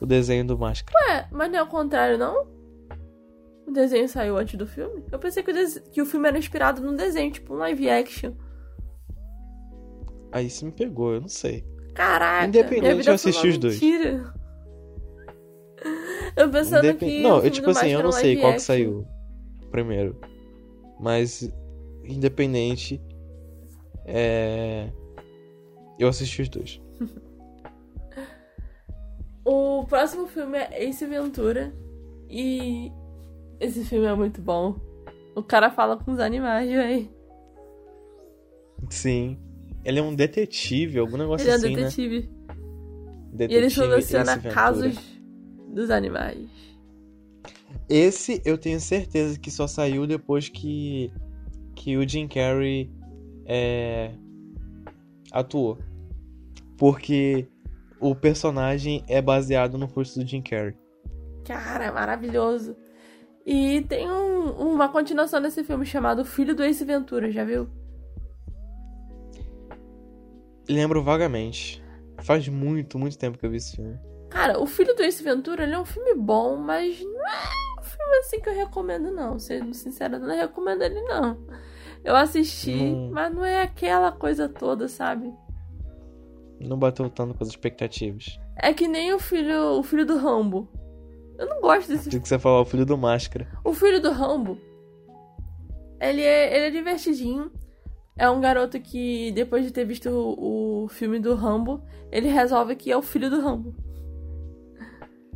o desenho do Máscara. Ué, mas não é o contrário, não? O desenho saiu antes do filme? Eu pensei que o, des- que o filme era inspirado num desenho, tipo um live action. Aí isso me pegou, eu não sei. Caraca, Independente, eu assisti os dois. mentira. Eu pensando Independ- que. Não, eu tipo assim, eu não sei qual que action. saiu primeiro. Mas, independente, é... Eu assisti os dois. O próximo filme é Ace Ventura. E esse filme é muito bom. O cara fala com os animais, véi. Sim. Ele é um detetive, algum negócio Ele é um assim, detetive. né? E ele Detetive soluciona casos dos animais. Esse eu tenho certeza que só saiu depois que, que o Jim Carrey é, atuou. Porque o personagem é baseado no rosto do Jim Carrey. Cara, maravilhoso. E tem um- uma continuação desse filme chamado Filho do Ace Ventura, já viu? Lembro vagamente. Faz muito, muito tempo que eu vi esse filme. Cara, o Filho do Ace Ventura, é um filme bom, mas não é um filme assim que eu recomendo, não. Sendo sincera, não recomendo ele, não. Eu assisti, Não. mas não é aquela coisa toda, sabe? Não bateu tanto com as expectativas. É que nem o filho, o filho do Rambo. Eu não gosto desse Tinha que você falar o filho do Máscara. O filho do Rambo, ele é, ele é divertidinho. É um garoto que, depois de ter visto o, o filme do Rambo, ele resolve que é o filho do Rambo.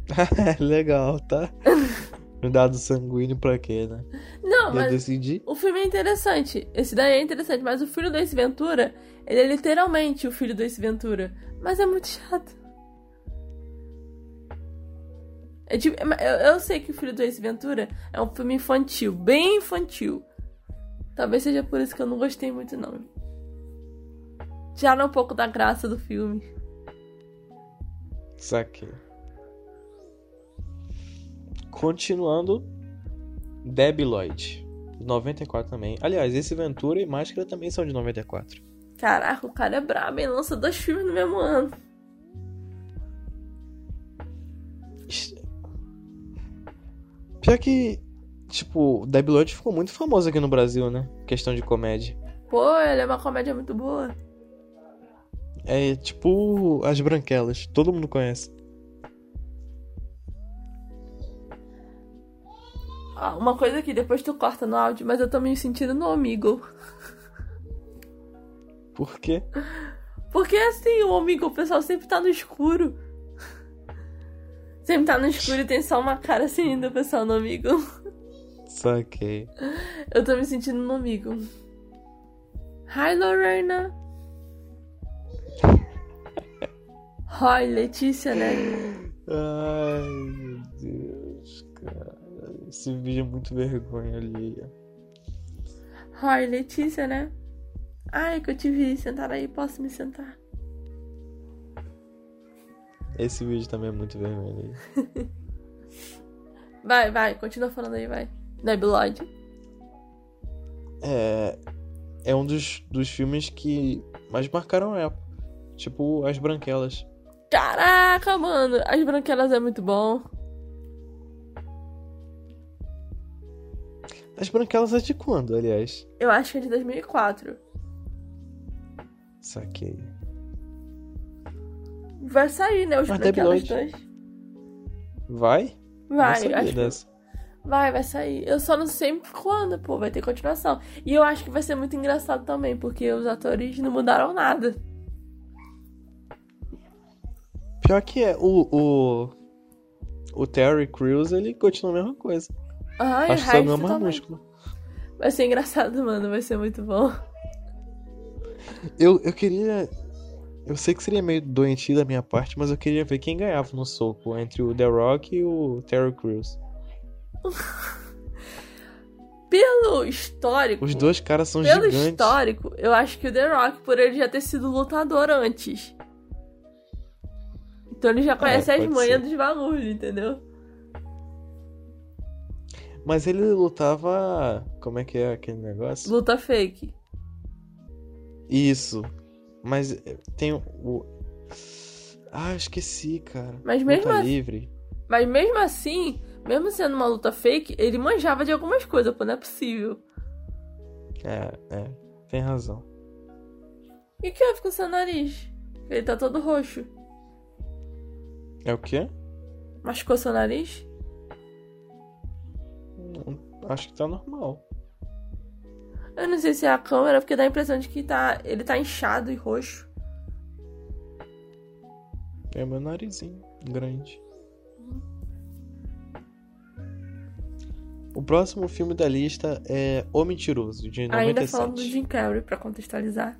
Legal, tá? Um dado sanguíneo pra quê, né? Não, Eu mas decidi. o filme é interessante. Esse daí é interessante, mas o filho do Ace Ventura, ele é literalmente o filho do Ace Ventura. Mas é muito chato. É tipo, eu, eu sei que o filho do Ace Ventura é um filme infantil, bem infantil. Talvez seja por isso que eu não gostei muito, não. Já um pouco da graça do filme. Saquei. Continuando, Debbie Lloyd, 94 também. Aliás, esse Ventura e Máscara também são de 94. Caraca, o cara é brabo, hein? Lança dois filmes no mesmo ano. Pior que, tipo, Debbie Lloyd ficou muito famosa aqui no Brasil, né? Questão de comédia. Pô, ele é uma comédia muito boa. É tipo As Branquelas, todo mundo conhece. Ah, uma coisa que depois tu corta no áudio, mas eu tô me sentindo no amigo. Por quê? Porque assim, o amigo, o pessoal sempre tá no escuro. Sempre tá no escuro e tem só uma cara assim do pessoal no amigo. Saquei. Eu tô me sentindo no amigo. Hi, Lorena. Hi, Letícia, né? Ai, meu Deus, cara. Esse vídeo é muito vergonha ali. Hi, Letícia, né? Ai, que eu te vi sentar aí, posso me sentar? Esse vídeo também é muito ali. Vai, vai, continua falando aí, vai. Nebuloid. É. É um dos, dos filmes que mais marcaram a época. Tipo, As Branquelas. Caraca, mano, As Branquelas é muito bom. As Branquelas é de quando, aliás? Eu acho que é de 2004. Saquei. Vai sair, né? Os Mas Branquelas Debi 2. Vai? Vai, acho dessa. vai, vai sair. Eu só não sei quando, pô, vai ter continuação. E eu acho que vai ser muito engraçado também, porque os atores não mudaram nada. Pior que é, o, o, o Terry Crews, ele continua a mesma coisa. Ai, Acho que só não é mais músculo. Vai ser engraçado, mano. Vai ser muito bom. Eu, eu queria. Eu sei que seria meio doentio da minha parte, mas eu queria ver quem ganhava no soco entre o The Rock e o Terry Crews. Pelo histórico. Os dois caras são Pelo gigantes. histórico, eu acho que o The Rock, por ele já ter sido lutador antes. Então ele já conhece as É, pode manhas ser. dos bagulhos, entendeu? Mas ele lutava. Como é que é aquele negócio? Luta fake. Isso. Mas eh, tem o. Ah, esqueci, cara. Mas mesmo Luta assim- livre. Mas mesmo assim, mesmo sendo uma luta fake, ele manjava de algumas coisas, pô, não é possível. É, é. Tem razão. E o que houve com o seu nariz? Ele tá todo roxo. É o quê? Machucou seu nariz? Acho que tá normal. Eu não sei se é a câmera, porque dá a impressão de que tá, ele tá inchado e roxo. É meu narizinho grande. O próximo filme da lista é O Mentiroso, de 97. Ainda falando do Jim Carrey, pra contextualizar.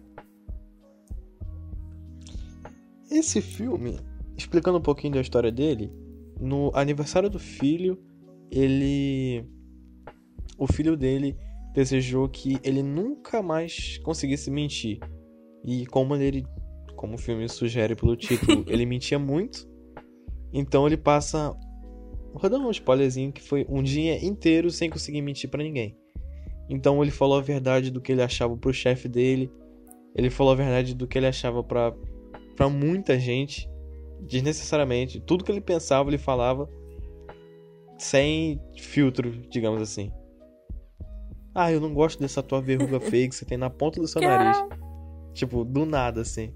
Esse filme, explicando um pouquinho da história dele, no aniversário do filho, ele. O filho dele desejou que ele nunca mais conseguisse mentir. E como ele. Como o filme sugere pelo título, ele mentia muito. Então ele passa. Vou dar um spoilerzinho que foi um dia inteiro sem conseguir mentir pra ninguém. Então ele falou a verdade do que ele achava pro chefe dele. Ele falou a verdade do que ele achava pra pra muita gente, desnecessariamente. Tudo que ele pensava, ele falava sem filtro, digamos assim. Ah, eu não gosto dessa tua verruga feia que você tem na ponta do seu nariz. Tipo, do nada, assim.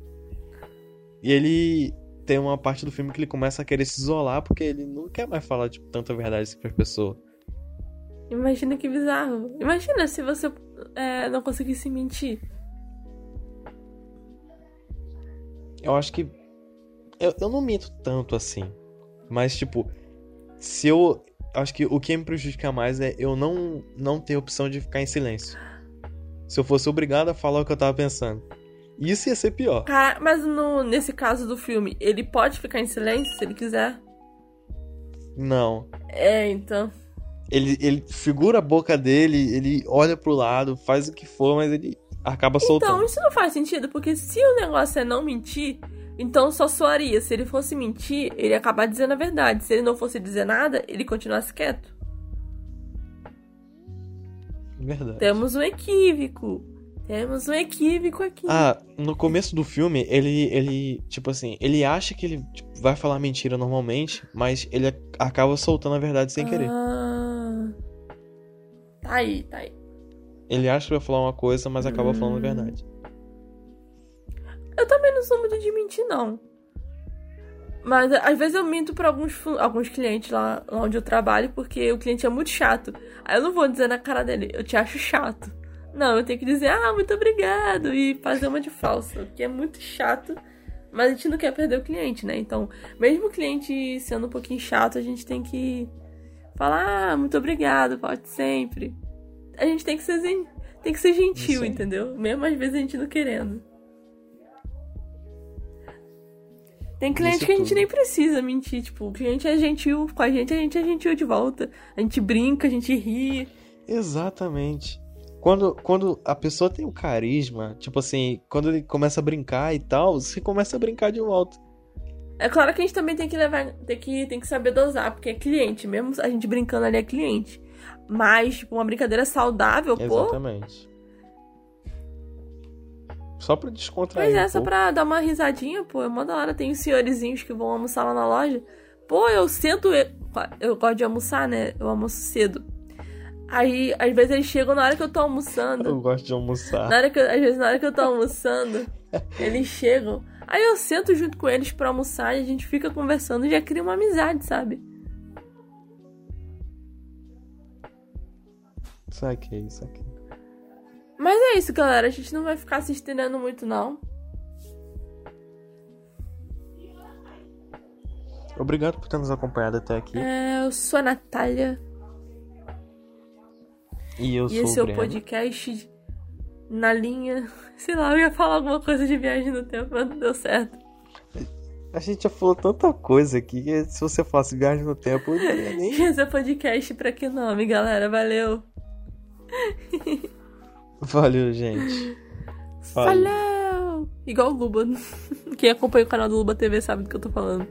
E ele tem uma parte do filme que ele começa a querer se isolar porque ele não quer mais falar, tipo, tanta verdade assim pras pessoas. Imagina que bizarro. Imagina se você é, não conseguisse mentir. Eu acho que. Eu, eu não minto tanto assim. Mas, tipo, se eu. Acho que o que me prejudica mais é eu não, não ter opção de ficar em silêncio. Se eu fosse obrigado a falar o que eu tava pensando. Isso ia ser pior. Cara, mas no, nesse caso do filme, ele pode ficar em silêncio se ele quiser? Não. É, então. Ele, ele segura a boca dele, ele olha pro lado, faz o que for, mas ele acaba Então, soltando. isso não faz sentido, porque se o negócio é não mentir, então só soaria. Se ele fosse mentir, ele ia acabar dizendo a verdade. Se ele não fosse dizer nada, ele continuasse quieto. Verdade. Temos um equívoco. Temos um equívoco aqui. Ah, no começo do filme, ele, ele, tipo assim, ele acha que ele tipo, vai falar mentira normalmente, mas ele acaba soltando a verdade sem querer. Ah. Tá aí, tá aí. Ele acha que vai falar uma coisa, mas acaba falando a verdade. Eu também não sou muito de mentir, não. Mas às vezes eu minto pra alguns, alguns clientes lá, lá onde eu trabalho, porque o cliente é muito chato. Aí eu não vou dizer na cara dele, eu te acho chato. Não, eu tenho que dizer, ah, muito obrigado, e fazer uma de falsa, que é muito chato. Mas a gente não quer perder o cliente, né? Então, mesmo o cliente sendo um pouquinho chato, a gente tem que falar, ah, muito obrigado, pode sempre. A gente tem que ser, tem que ser gentil, entendeu? Mesmo às vezes a gente não querendo. Tem cliente que a gente tudo. nem precisa mentir, tipo, o cliente é gentil com a gente, a gente é gentil de volta. A gente brinca, a gente ri. Exatamente. Quando, quando a pessoa tem o carisma, tipo assim, quando ele começa a brincar e tal, você começa a brincar de volta. É claro que a gente também tem que levar, tem que, tem que saber dosar, porque é cliente, mesmo a gente brincando ali é cliente. Mas, tipo, uma brincadeira saudável, pô. Exatamente. Só pra descontrair Pois é, um só pouco. pra dar uma risadinha, pô, é mó da hora. Tem os senhorizinhos que vão almoçar lá na loja. Pô, eu sento. Eu gosto de almoçar, né? Eu almoço cedo. Aí, às vezes eles chegam na hora que eu tô almoçando. Eu gosto de almoçar. Na hora que eu- às vezes, na hora que eu tô almoçando, eles chegam. Aí eu sento junto com eles pra almoçar e a gente fica conversando e já cria uma amizade, sabe? Saquei, saquei. Mas é isso, galera. A gente não vai ficar se estendendo muito, não. Obrigado por ter nos acompanhado até aqui. É, eu sou a Natália. E eu E sou esse o é o podcast na linha. Sei lá, eu ia falar alguma coisa de viagem no tempo, mas não deu certo. A gente já falou tanta coisa aqui que se você falasse viagem no tempo, eu nem. Esse é podcast pra que nome, galera? Valeu. Valeu, gente. Falou. Igual o Luba. Quem acompanha o canal do Luba TV sabe do que eu tô falando.